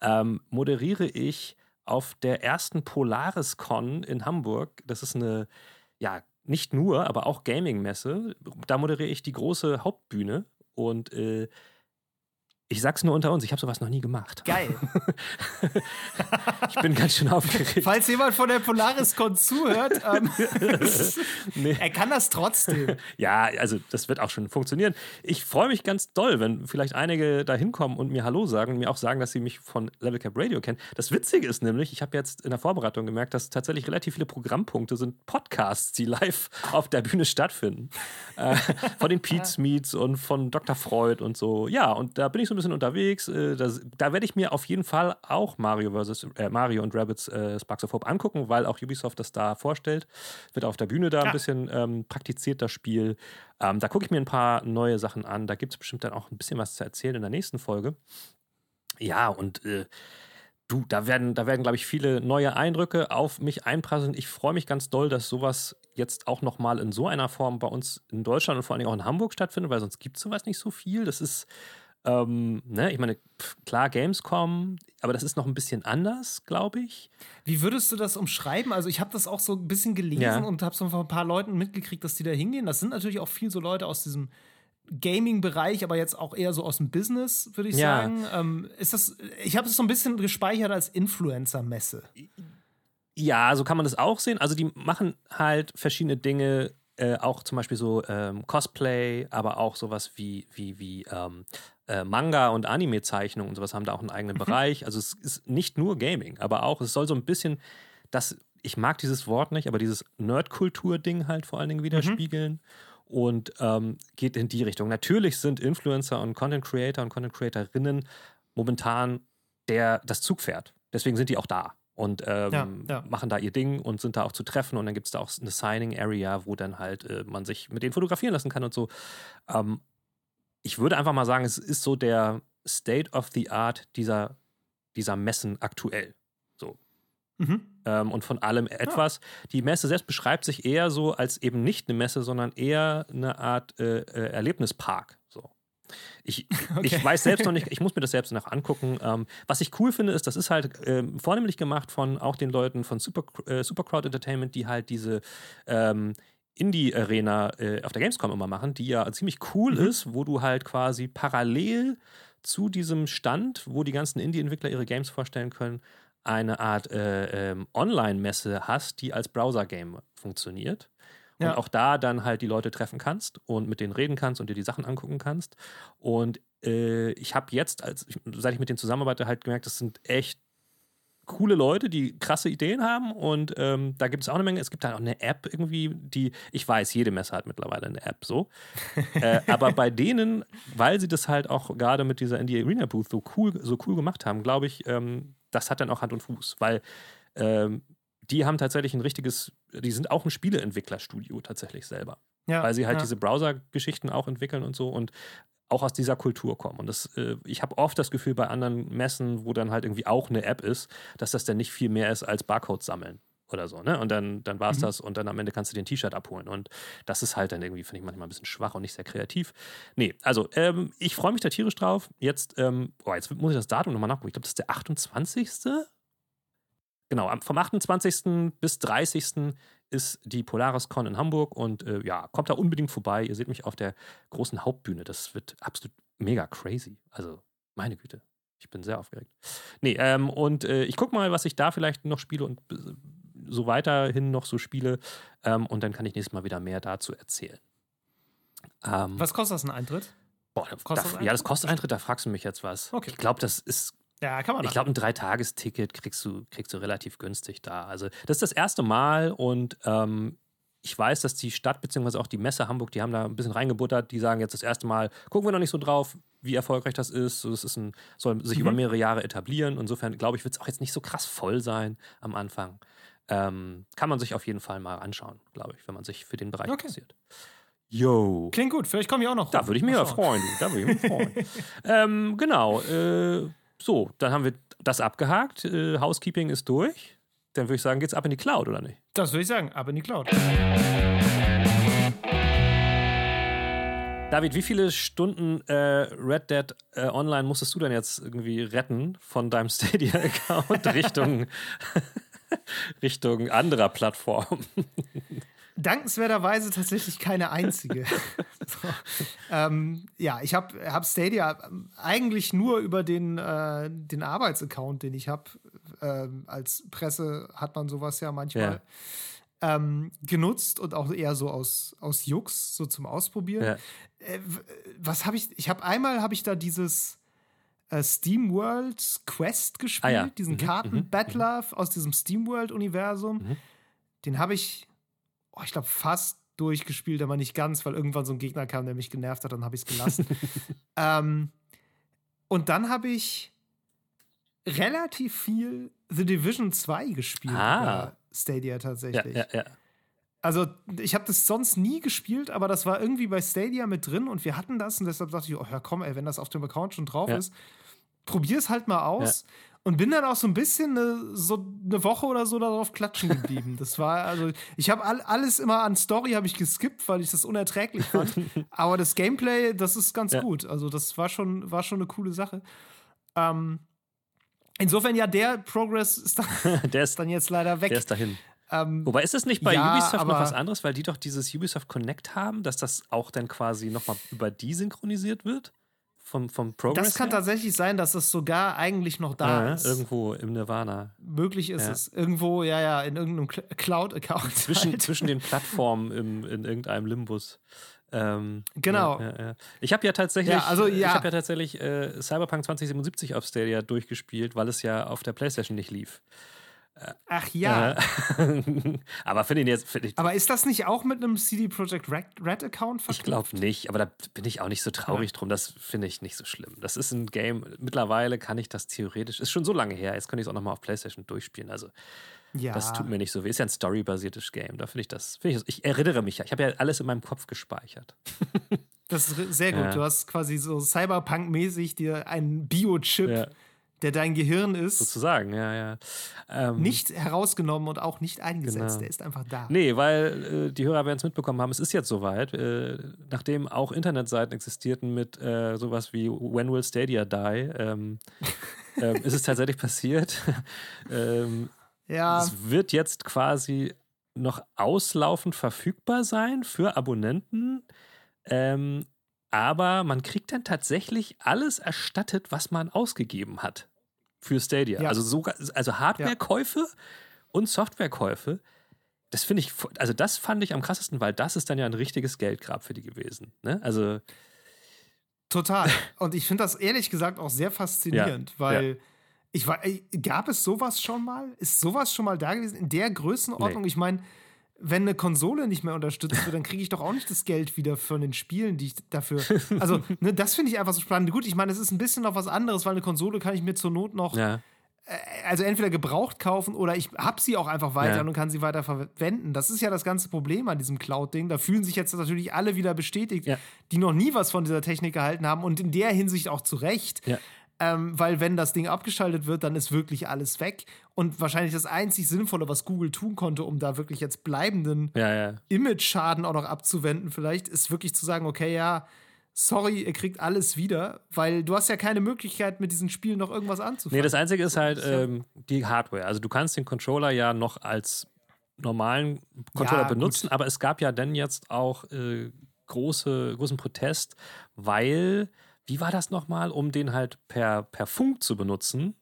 ähm, moderiere ich auf der ersten Polaris-Con in Hamburg. Das ist eine, ja, nicht nur, aber auch Gaming-Messe. Da moderiere ich die große Hauptbühne und äh, Ich sag's nur unter uns, ich habe sowas noch nie gemacht. Geil. ich bin ganz schön aufgeregt. Falls jemand von der PolarisCon zuhört, ähm, nee. er kann das trotzdem. Ja, also das wird auch schon funktionieren. Ich freue mich ganz doll, wenn vielleicht einige da hinkommen und mir Hallo sagen und mir auch sagen, dass sie mich von Level Cap Radio kennen. Das Witzige ist nämlich, ich habe jetzt in der Vorbereitung gemerkt, dass tatsächlich relativ viele Programmpunkte sind Podcasts, die live auf der Bühne stattfinden. äh, von den Pete's Meets und von Dr. Freud und so. Ja, und da bin ich so ein bisschen unterwegs. Äh, das, da werde ich mir auf jeden Fall auch Mario versus äh, Mario und Rabbits äh, Sparks of Hope angucken, weil auch Ubisoft das da vorstellt. Wird auf der Bühne da ja. ein bisschen ähm, praktiziert, das Spiel. Ähm, da gucke ich mir ein paar neue Sachen an. Da gibt es bestimmt dann auch ein bisschen was zu erzählen in der nächsten Folge. Ja, und äh, du, da werden, da werden, glaube ich, viele neue Eindrücke auf mich einprasseln. Ich freue mich ganz doll, dass sowas jetzt auch nochmal in so einer Form bei uns in Deutschland und vor allen Dingen auch in Hamburg stattfindet, weil sonst gibt es sowas nicht so viel. Das ist ähm, ne, ich meine, klar, Gamescom, aber das ist noch ein bisschen anders, glaube ich. Wie würdest du das umschreiben? Also, ich habe das auch so ein bisschen gelesen ja. und habe so von ein paar Leuten mitgekriegt, dass die da hingehen. Das sind natürlich auch viel so Leute aus diesem Gaming-Bereich, aber jetzt auch eher so aus dem Business, würde ich ja. sagen. Ähm, ist das, ich habe es so ein bisschen gespeichert als Influencer-Messe. Ja, so kann man das auch sehen. Also, die machen halt verschiedene Dinge äh, auch zum Beispiel so ähm, Cosplay, aber auch sowas wie, wie, wie ähm, äh, Manga- und Anime-Zeichnungen und sowas haben da auch einen eigenen mhm. Bereich. Also es ist nicht nur Gaming, aber auch, es soll so ein bisschen das, ich mag dieses Wort nicht, aber dieses Nerd-Kultur-Ding halt vor allen Dingen widerspiegeln. Mhm. Und ähm, geht in die Richtung. Natürlich sind Influencer und Content Creator und Content Creatorinnen momentan der, das Zugpferd. Deswegen sind die auch da und ähm, ja, ja. machen da ihr Ding und sind da auch zu treffen. Und dann gibt es da auch eine Signing Area, wo dann halt äh, man sich mit denen fotografieren lassen kann und so. Ähm, ich würde einfach mal sagen, es ist so der State of the Art dieser, dieser Messen aktuell. So. Mhm. Ähm, und von allem etwas. Ja. Die Messe selbst beschreibt sich eher so als eben nicht eine Messe, sondern eher eine Art äh, äh, Erlebnispark. So. Ich, okay. ich weiß selbst noch nicht, ich muss mir das selbst noch angucken. Ähm, was ich cool finde, ist, das ist halt äh, vornehmlich gemacht von auch den Leuten von Super, äh, Super Crowd Entertainment, die halt diese ähm, Indie-Arena äh, auf der Gamescom immer machen, die ja ziemlich cool mhm. ist, wo du halt quasi parallel zu diesem Stand, wo die ganzen Indie-Entwickler ihre Games vorstellen können, eine Art äh, ähm, Online-Messe hast, die als Browser-Game funktioniert. Und ja. auch da dann halt die Leute treffen kannst und mit denen reden kannst und dir die Sachen angucken kannst. Und äh, ich habe jetzt, als, seit ich mit denen zusammenarbeite, halt gemerkt, das sind echt coole Leute, die krasse Ideen haben und ähm, da gibt es auch eine Menge. Es gibt halt auch eine App irgendwie, die, ich weiß, jede Messe hat mittlerweile eine App so. äh, aber bei denen, weil sie das halt auch gerade mit dieser Indie Arena Booth so cool, so cool gemacht haben, glaube ich, ähm, das hat dann auch Hand und Fuß, weil ähm, die haben tatsächlich ein richtiges, die sind auch ein Spieleentwicklerstudio tatsächlich selber. Ja, weil sie halt ja. diese Browser-Geschichten auch entwickeln und so und auch aus dieser Kultur kommen. Und das, äh, ich habe oft das Gefühl bei anderen Messen, wo dann halt irgendwie auch eine App ist, dass das dann nicht viel mehr ist als Barcodes sammeln oder so, ne? Und dann, dann war es mhm. das und dann am Ende kannst du dir ein T-Shirt abholen. Und das ist halt dann irgendwie, finde ich manchmal ein bisschen schwach und nicht sehr kreativ. Nee, also ähm, ich freue mich da tierisch drauf. Jetzt, ähm, oh, jetzt muss ich das Datum nochmal nachgucken. Ich glaube, das ist der 28. Genau, vom 28. bis 30 ist die Polaris Con in Hamburg und äh, ja, kommt da unbedingt vorbei. Ihr seht mich auf der großen Hauptbühne. Das wird absolut mega crazy. Also, meine Güte. Ich bin sehr aufgeregt. Nee, ähm, und äh, ich gucke mal, was ich da vielleicht noch spiele und äh, so weiterhin noch so spiele. Ähm, und dann kann ich nächstes Mal wieder mehr dazu erzählen. Ähm, was kostet das ein Eintritt? Boah, da, da, ja, das kostet Eintritt, da fragst du mich jetzt was. Okay. Ich glaube, das ist ja, kann man. Ich glaube, ein Dreitagesticket kriegst du, kriegst du relativ günstig da. Also, das ist das erste Mal und ähm, ich weiß, dass die Stadt bzw. auch die Messe Hamburg, die haben da ein bisschen reingebuttert. Die sagen jetzt das erste Mal, gucken wir noch nicht so drauf, wie erfolgreich das ist. So, das ist ein, soll sich mhm. über mehrere Jahre etablieren. Insofern glaube ich, wird es auch jetzt nicht so krass voll sein am Anfang. Ähm, kann man sich auf jeden Fall mal anschauen, glaube ich, wenn man sich für den Bereich okay. interessiert. Yo. Klingt gut, vielleicht komme ich auch noch. Da würde ich mich ja freuen. Da würde ich mich freuen. ähm, genau. Äh, so, dann haben wir das abgehakt. Äh, Housekeeping ist durch. Dann würde ich sagen, geht's ab in die Cloud, oder nicht? Das würde ich sagen, ab in die Cloud. David, wie viele Stunden äh, Red Dead äh, Online musstest du denn jetzt irgendwie retten von deinem Stadia-Account Richtung, Richtung anderer Plattformen? Dankenswerterweise tatsächlich keine einzige. so. ähm, ja, ich habe hab Stadia eigentlich nur über den, äh, den Arbeitsaccount, den ich habe. Ähm, als Presse hat man sowas ja manchmal. Ja. Ähm, genutzt und auch eher so aus, aus Jux, so zum Ausprobieren. Ja. Äh, was habe ich? Ich habe einmal habe ich da dieses äh, SteamWorld Quest gespielt, ah, ja. diesen mhm, Karten-Battler mhm. aus diesem SteamWorld-Universum. Mhm. Den habe ich, oh, ich glaube, fast durchgespielt, aber nicht ganz, weil irgendwann so ein Gegner kam, der mich genervt hat, dann habe ich es gelassen. ähm, und dann habe ich relativ viel The Division 2 gespielt. Ah. Stadia tatsächlich. Ja, ja, ja. Also, ich habe das sonst nie gespielt, aber das war irgendwie bei Stadia mit drin und wir hatten das und deshalb dachte ich, oh ja, komm, ey, wenn das auf dem Account schon drauf ist, probier es halt mal aus. Und bin dann auch so ein bisschen eine, so eine Woche oder so darauf klatschen geblieben. Das war, also, ich habe all, alles immer an Story habe ich geskippt, weil ich das unerträglich fand. Aber das Gameplay, das ist ganz ja. gut. Also, das war schon, war schon eine coole Sache. Ähm, insofern, ja, der Progress ist dann, der ist, dann jetzt leider weg. Der ist dahin. Ähm, Wobei ist es nicht bei ja, Ubisoft noch was anderes, weil die doch dieses Ubisoft Connect haben, dass das auch dann quasi nochmal über die synchronisiert wird? Vom, vom Progress das kann her? tatsächlich sein, dass es sogar eigentlich noch da ja, ist. Irgendwo im Nirvana. Möglich ist ja. es. Irgendwo, ja, ja, in irgendeinem Cloud-Account. Zwischen, halt. zwischen den Plattformen im, in irgendeinem Limbus. Ähm, genau. Ja, ja, ich habe ja tatsächlich, also, ich habe ja tatsächlich äh, Cyberpunk 2077 auf Stadia durchgespielt, weil es ja auf der PlayStation nicht lief. Ach ja. aber finde ich jetzt. Find ich, aber ist das nicht auch mit einem CD Projekt Red, Red Account verknüpft? Ich glaube nicht, aber da bin ich auch nicht so traurig ja. drum. Das finde ich nicht so schlimm. Das ist ein Game. Mittlerweile kann ich das theoretisch. Ist schon so lange her. Jetzt könnte ich es auch nochmal auf PlayStation durchspielen. Also. Ja. Das tut mir nicht so weh. Ist ja ein storybasiertes Game. Da finde ich das. Find ich, ich erinnere mich ja. Ich habe ja alles in meinem Kopf gespeichert. Das ist sehr gut. Ja. Du hast quasi so Cyberpunk-mäßig dir einen Biochip ja der dein Gehirn ist. Sozusagen, ja, ja. Ähm, nicht herausgenommen und auch nicht eingesetzt. Genau. Der ist einfach da. Nee, weil äh, die Hörer werden es mitbekommen haben, es ist jetzt soweit. Äh, nachdem auch Internetseiten existierten mit äh, sowas wie When Will Stadia Die, ähm, ähm ist es tatsächlich passiert. Ähm, ja. Es wird jetzt quasi noch auslaufend verfügbar sein für Abonnenten. Ähm, aber man kriegt dann tatsächlich alles erstattet, was man ausgegeben hat für Stadia. Ja. Also sogar, also Hardwarekäufe ja. und Softwarekäufe. Das finde ich, also das fand ich am krassesten, weil das ist dann ja ein richtiges Geldgrab für die gewesen. Ne? Also total. Und ich finde das ehrlich gesagt auch sehr faszinierend, ja. weil ich war, gab es sowas schon mal? Ist sowas schon mal da gewesen in der Größenordnung? Nee. Ich meine, wenn eine Konsole nicht mehr unterstützt wird, dann kriege ich doch auch nicht das Geld wieder von den Spielen, die ich dafür. Also, ne, das finde ich einfach so spannend. Gut, ich meine, es ist ein bisschen noch was anderes, weil eine Konsole kann ich mir zur Not noch. Ja. Äh, also entweder gebraucht kaufen oder ich habe sie auch einfach weiter ja. und kann sie weiter verwenden. Das ist ja das ganze Problem an diesem Cloud-Ding. Da fühlen sich jetzt natürlich alle wieder bestätigt, ja. die noch nie was von dieser Technik gehalten haben und in der Hinsicht auch zu Recht. Ähm, weil wenn das Ding abgeschaltet wird, dann ist wirklich alles weg. Und wahrscheinlich das einzig Sinnvolle, was Google tun konnte, um da wirklich jetzt bleibenden ja, ja. Image-Schaden auch noch abzuwenden, vielleicht, ist wirklich zu sagen, okay, ja, sorry, ihr kriegt alles wieder, weil du hast ja keine Möglichkeit, mit diesen Spielen noch irgendwas anzufangen. Nee, das Einzige ist halt ähm, die Hardware. Also du kannst den Controller ja noch als normalen Controller ja, benutzen, gut. aber es gab ja dann jetzt auch äh, große, großen Protest, weil wie war das nochmal, um den halt per, per Funk zu benutzen,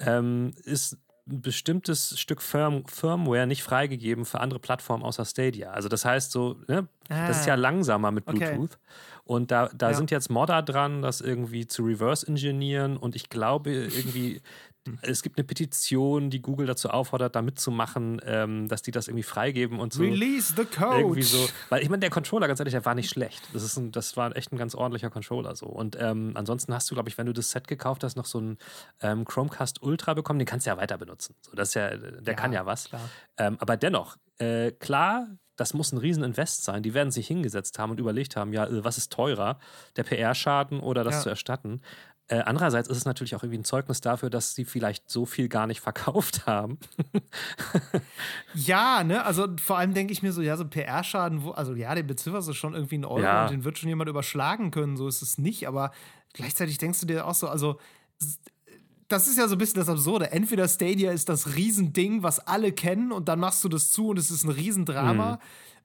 ähm, ist ein bestimmtes Stück Firm Firmware nicht freigegeben für andere Plattformen außer Stadia. Also das heißt so, ne, ah, das ist ja ah. langsamer mit Bluetooth. Okay. Und da, da ja. sind jetzt Modder dran, das irgendwie zu reverse engineeren und ich glaube irgendwie es gibt eine Petition, die Google dazu auffordert, da mitzumachen, ähm, dass die das irgendwie freigeben und so. Release the code. Irgendwie so. Weil ich meine, der Controller, ganz ehrlich, der war nicht schlecht. Das, ist ein, das war echt ein ganz ordentlicher Controller so. Und ähm, ansonsten hast du, glaube ich, wenn du das Set gekauft hast, noch so einen ähm, Chromecast Ultra bekommen. Den kannst du ja weiter benutzen. So, das ist ja, der ja, kann ja was. Ähm, aber dennoch, äh, klar, das muss ein Rieseninvest sein. Die werden sich hingesetzt haben und überlegt haben, ja, äh, was ist teurer, der PR-Schaden oder das ja. zu erstatten. Äh, andererseits ist es natürlich auch irgendwie ein Zeugnis dafür, dass sie vielleicht so viel gar nicht verkauft haben. ja, ne, also vor allem denke ich mir so, ja, so PR-Schaden, also ja, den bezifferst du schon irgendwie einen Euro ja. und den wird schon jemand überschlagen können, so ist es nicht, aber gleichzeitig denkst du dir auch so, also das ist ja so ein bisschen das Absurde. Entweder Stadia ist das Riesending, was alle kennen, und dann machst du das zu und es ist ein Riesendrama. Mhm.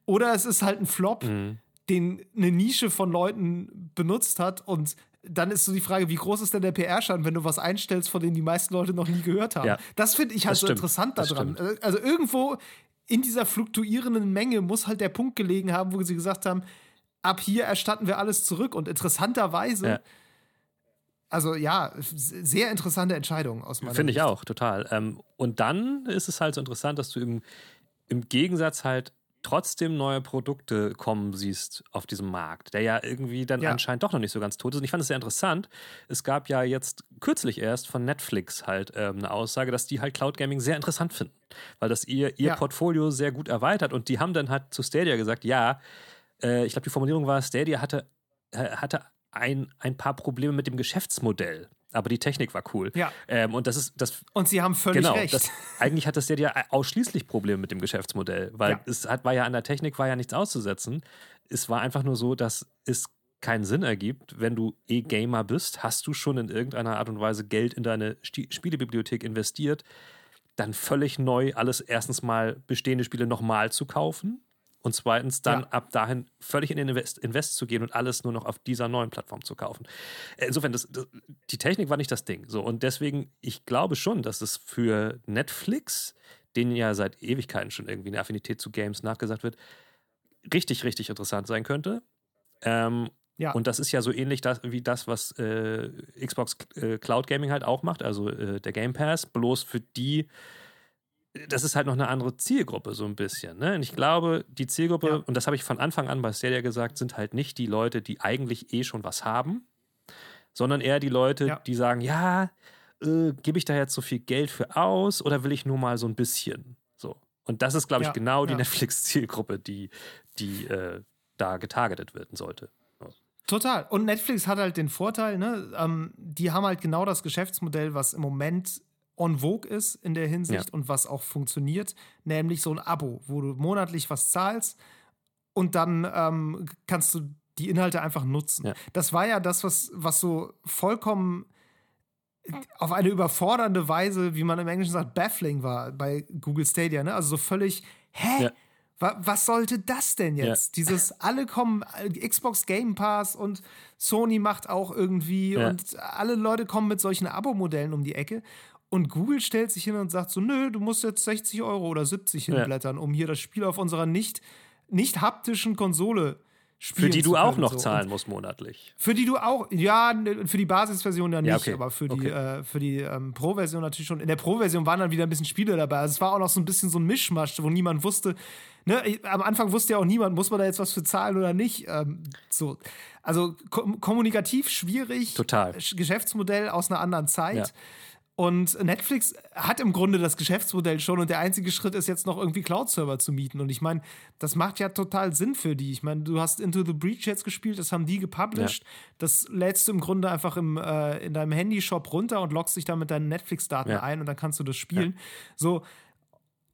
oder es ist halt ein Flop, Mhm. den eine Nische von Leuten benutzt hat und dann ist so die Frage, wie groß ist denn der PR-Schaden, wenn du was einstellst, von dem die meisten Leute noch nie gehört haben? Ja. Das finde ich halt so stimmt. interessant daran. Also irgendwo in dieser fluktuierenden Menge muss halt der Punkt gelegen haben, wo sie gesagt haben, ab hier erstatten wir alles zurück. Und interessanterweise, Ja. also ja, sehr interessante Entscheidung aus meiner Finde ich auch, total. Ähm, und dann ist es halt so interessant, dass du im, im Gegensatz halt trotzdem neue Produkte kommen siehst auf diesem Markt, der ja irgendwie dann Ja. anscheinend doch noch nicht so ganz tot ist. Und ich fand es sehr interessant. Es gab ja jetzt kürzlich erst von Netflix halt ähm, eine Aussage, dass die halt Cloud Gaming sehr interessant finden, weil das ihr, ihr Ja. Portfolio sehr gut erweitert. Und die haben dann halt zu Stadia gesagt, ja, äh, ich glaube, die Formulierung war, Stadia hatte, äh, hatte ein, ein paar Probleme mit dem Geschäftsmodell. Aber die Technik war cool. Ja. Ähm, und das ist, das Und sie haben völlig genau, recht. das, eigentlich hat das Stadia ausschließlich Probleme mit dem Geschäftsmodell, weil Ja. es hat, war ja an der Technik war ja nichts auszusetzen. Es war einfach nur so, dass es keinen Sinn ergibt, wenn du eh Gamer bist, hast du schon in irgendeiner Art und Weise Geld in deine Sti- Spielebibliothek investiert, dann völlig neu alles erstens mal bestehende Spiele nochmal zu kaufen und zweitens dann Ja. ab dahin völlig in den Invest, Invest zu gehen und alles nur noch auf dieser neuen Plattform zu kaufen. Äh, Insofern, das, das, die Technik war nicht das Ding. So, und deswegen, ich glaube schon, dass es für Netflix, denen ja seit Ewigkeiten schon irgendwie eine Affinität zu Games nachgesagt wird, richtig, richtig interessant sein könnte. Ähm, Ja. Und das ist ja so ähnlich das, wie das, was äh, Xbox äh, Cloud Gaming halt auch macht, also äh, der Game Pass, bloß für die, das ist halt noch eine andere Zielgruppe, so ein bisschen. Ne? Und ich glaube, die Zielgruppe, Ja. und das habe ich von Anfang an bei Stadia gesagt, sind halt nicht die Leute, die eigentlich eh schon was haben, sondern eher die Leute, Ja. die sagen, ja, äh, gebe ich da jetzt so viel Geld für aus oder will ich nur mal so ein bisschen? So. Und das ist, glaube ich, Ja, genau die. Netflix-Zielgruppe, die, die äh, da getargetet werden sollte. Total. Und Netflix hat halt den Vorteil, ne? Ähm, die haben halt genau das Geschäftsmodell, was im Moment on vogue ist in der Hinsicht Ja. und was auch funktioniert, nämlich so ein Abo, wo du monatlich was zahlst und dann ähm, kannst du die Inhalte einfach nutzen. Ja. Das war ja das, was, was so vollkommen auf eine überfordernde Weise, wie man im Englischen sagt, baffling war bei Google Stadia. Ne? Also so völlig, hä? Ja. Wa was sollte das denn jetzt? Dieses, alle kommen, Xbox Game Pass und Sony macht auch irgendwie Ja. und alle Leute kommen mit solchen Abo-Modellen um die Ecke. Und Google stellt sich hin und sagt so, nö, du musst jetzt 60 Euro oder 70 Ja. hinblättern, um hier das Spiel auf unserer nicht, nicht haptischen Konsole spielen Für die du auch noch so. zahlen Und musst monatlich. Für die du auch, ja, für die Basisversion ja nicht, Ja, okay. aber für die, Okay. äh, für die ähm, Pro-Version natürlich schon. In der Pro-Version waren dann wieder ein bisschen Spiele dabei. Also es war auch noch so ein bisschen so ein Mischmasch, wo niemand wusste, ne, am Anfang wusste ja auch niemand, muss man da jetzt was für zahlen oder nicht. Ähm, so. Also kom kommunikativ schwierig. Total. Sch- Geschäftsmodell aus einer anderen Zeit. Ja. Und Netflix hat im Grunde das Geschäftsmodell schon und der einzige Schritt ist jetzt noch irgendwie Cloud-Server zu mieten. Und ich meine, das macht ja total Sinn für die. Ich meine, du hast Into the Breach jetzt gespielt, das haben die gepublished. Das lädst du im Grunde einfach im, äh, in deinem Handyshop runter und loggst dich dann mit deinen Netflix-Daten Ja. ein und dann kannst du das spielen. So,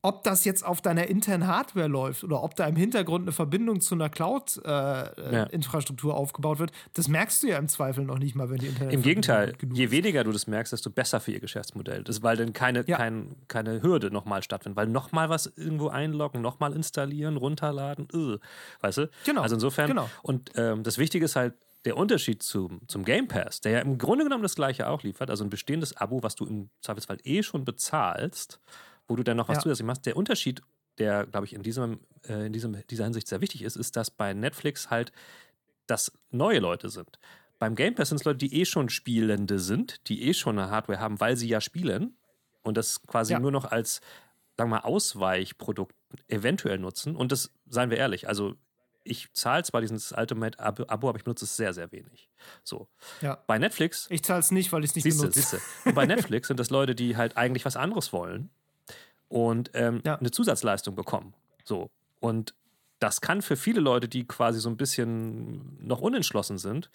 ob das jetzt auf deiner internen Hardware läuft oder ob da im Hintergrund eine Verbindung zu einer Cloud-Infrastruktur aufgebaut wird, das merkst du ja im Zweifel noch nicht mal, wenn die Internet Im Gegenteil, je ist. weniger du das merkst, desto besser für ihr Geschäftsmodell. Das, weil dann keine, Ja. kein, keine Hürde nochmal stattfindet. Weil nochmal was irgendwo einloggen, nochmal installieren, runterladen, äh, weißt du? Genau, Also insofern, genau. und ähm, das Wichtige ist halt, der Unterschied zum, zum Game Pass, der ja im Grunde genommen das gleiche auch liefert, also ein bestehendes Abo, was du im Zweifelsfall eh schon bezahlst, wo du dann noch was Ja. zusätzlich machst. Der Unterschied, der, glaube ich, in, diesem, äh, in diesem, dieser Hinsicht sehr wichtig ist, ist, dass bei Netflix halt das neue Leute sind. Beim Game Pass sind es Leute, die eh schon Spielende sind, die eh schon eine Hardware haben, weil sie ja spielen und das quasi Ja. nur noch als, sagen wir mal, Ausweichprodukt eventuell nutzen. Und das, seien wir ehrlich, also ich zahle zwar dieses Ultimate-Abo, Abo, aber ich benutze es sehr, sehr wenig. So. Ja. Bei Netflix Ich zahle es nicht, weil ich es nicht Siehste, benutze. siehste. Und bei Netflix sind das Leute, die halt eigentlich was anderes wollen und ähm, Ja. eine Zusatzleistung bekommen. So. Und das kann für viele Leute, die quasi so ein bisschen noch unentschlossen sind,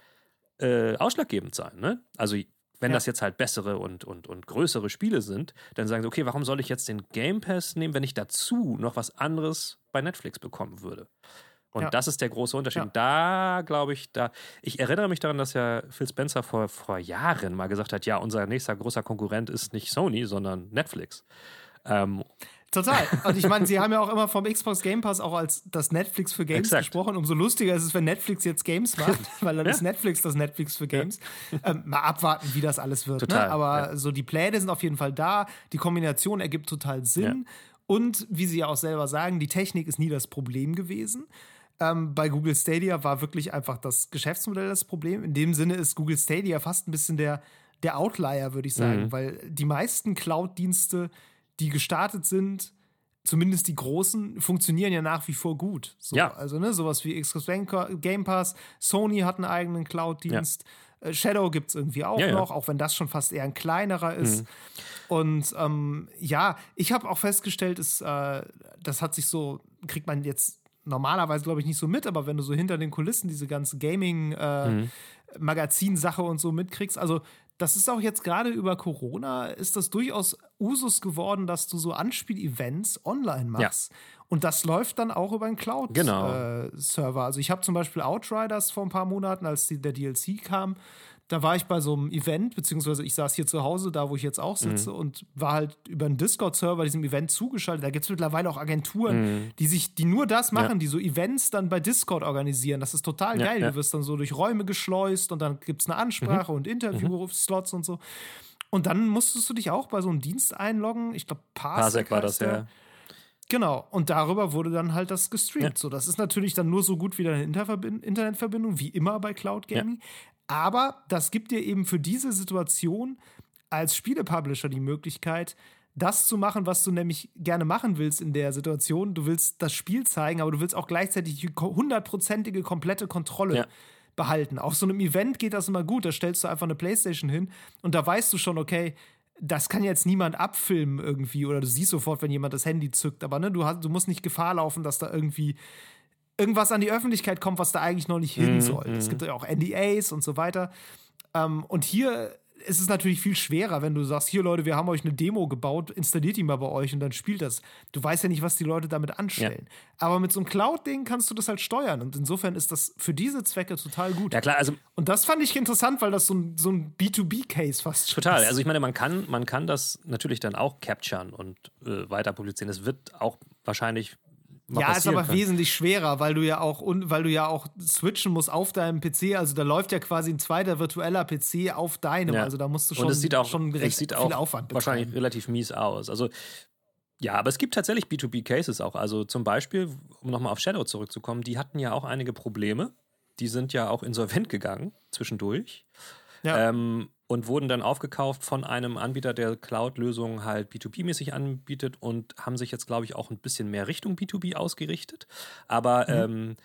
äh, ausschlaggebend sein. Ne? Also wenn Ja. das jetzt halt bessere und, und, und größere Spiele sind, dann sagen sie, okay, warum soll ich jetzt den Game Pass nehmen, wenn ich dazu noch was anderes bei Netflix bekommen würde? Und Ja. das ist der große Unterschied. Ja. Da glaube ich, da. Ich erinnere mich daran, dass ja Phil Spencer vor, vor Jahren mal gesagt hat: Ja, unser nächster großer Konkurrent ist nicht Sony, sondern Netflix. Ähm, Total. Und ich meine, sie haben ja auch immer vom Xbox Game Pass auch als das Netflix für Games Exakt. gesprochen. Umso lustiger ist es, wenn Netflix jetzt Games macht, weil dann Ja. ist Netflix das Netflix für Games. Ähm, mal abwarten, wie das alles wird. Total, Ne? Aber ja. so die Pläne sind auf jeden Fall da. Die Kombination ergibt total Sinn. Und wie sie ja auch selber sagen, die Technik ist nie das Problem gewesen. Ähm, bei Google Stadia war wirklich einfach das Geschäftsmodell das Problem. In dem Sinne ist Google Stadia fast ein bisschen der, der Outlier, würde ich sagen, Mhm. weil die meisten Cloud-Dienste, die gestartet sind, zumindest die großen, funktionieren ja nach wie vor gut. So, Ja. Also, ne, sowas wie Xbox Game Pass, Sony hat einen eigenen Cloud-Dienst. Äh, Shadow gibt es irgendwie auch Ja, ja. noch, auch wenn das schon fast eher ein kleinerer ist. Und ähm, ja, ich habe auch festgestellt, ist, äh, das hat sich so, kriegt man jetzt normalerweise, glaube ich, nicht so mit, aber wenn du so hinter den Kulissen diese ganze Gaming-Magazin-Sache und so mitkriegst, also das ist auch jetzt gerade über Corona, ist das durchaus Usus geworden, dass du so Anspiel-Events online machst. Und das läuft dann auch über einen Genau. Cloud-Server. also ich habe zum Beispiel Outriders vor ein paar Monaten, als die, der DLC kam, da war ich bei so einem Event, beziehungsweise ich saß hier zu Hause, da wo ich jetzt auch sitze, und war halt über einen Discord-Server diesem Event zugeschaltet. Da gibt es mittlerweile auch Agenturen, die sich, die nur das machen, die so Events dann bei Discord organisieren. Das ist total Ja, geil. ja. Du wirst dann so durch Räume geschleust und dann gibt es eine Ansprache und Interview-Slots und so. Und dann musstest du dich auch bei so einem Dienst einloggen. Ich glaube, Parsec, Parsec war das, ja. Genau, und darüber wurde dann halt das gestreamt. Ja. So, das ist natürlich dann nur so gut wie deine Interverbin- Internetverbindung, wie immer bei Cloud Gaming. Aber das gibt dir eben für diese Situation als Spielepublisher die Möglichkeit, das zu machen, was du nämlich gerne machen willst in der Situation. Du willst das Spiel zeigen, aber du willst auch gleichzeitig die hundertprozentige komplette Kontrolle Ja. behalten. Auf so einem Event geht das immer gut. Da stellst du einfach eine Playstation hin und da weißt du schon, okay, das kann jetzt niemand abfilmen irgendwie oder du siehst sofort, wenn jemand das Handy zückt. Aber ne, du, hast, du musst nicht Gefahr laufen, dass da irgendwie irgendwas an die Öffentlichkeit kommt, was da eigentlich noch nicht Mhm, hin soll. Es gibt ja auch NDAs und so weiter. Ähm, und hier ist es natürlich viel schwerer, wenn du sagst, hier Leute, wir haben euch eine Demo gebaut, installiert die mal bei euch und dann spielt das. Du weißt ja nicht, was die Leute damit anstellen. Aber mit so einem Cloud-Ding kannst du das halt steuern und insofern ist das für diese Zwecke total gut. Ja, klar, also Und das fand ich interessant, weil das so ein, so ein B2B-Case fast schon Total. ist. Also ich meine, man kann, man kann das natürlich dann auch capturen und äh, weiter publizieren. Es wird auch wahrscheinlich ja, ist aber können. wesentlich schwerer, weil du ja auch weil du ja auch switchen musst auf deinem PC. Also da läuft ja quasi ein zweiter virtueller PC auf deinem. Ja. Also da musst du schon, und es sieht auch, schon recht es sieht viel auch Aufwand wahrscheinlich betreiben. relativ mies aus. Also ja, aber es gibt tatsächlich B2B-Cases auch. Also zum Beispiel, um nochmal auf Shadow zurückzukommen, die hatten ja auch einige Probleme. Die sind ja auch insolvent gegangen zwischendurch. Ja. Ähm, und wurden dann aufgekauft von einem Anbieter, der Cloud-Lösungen halt B2B-mäßig anbietet und haben sich jetzt, glaube ich, auch ein bisschen mehr Richtung B2B ausgerichtet. Aber ähm,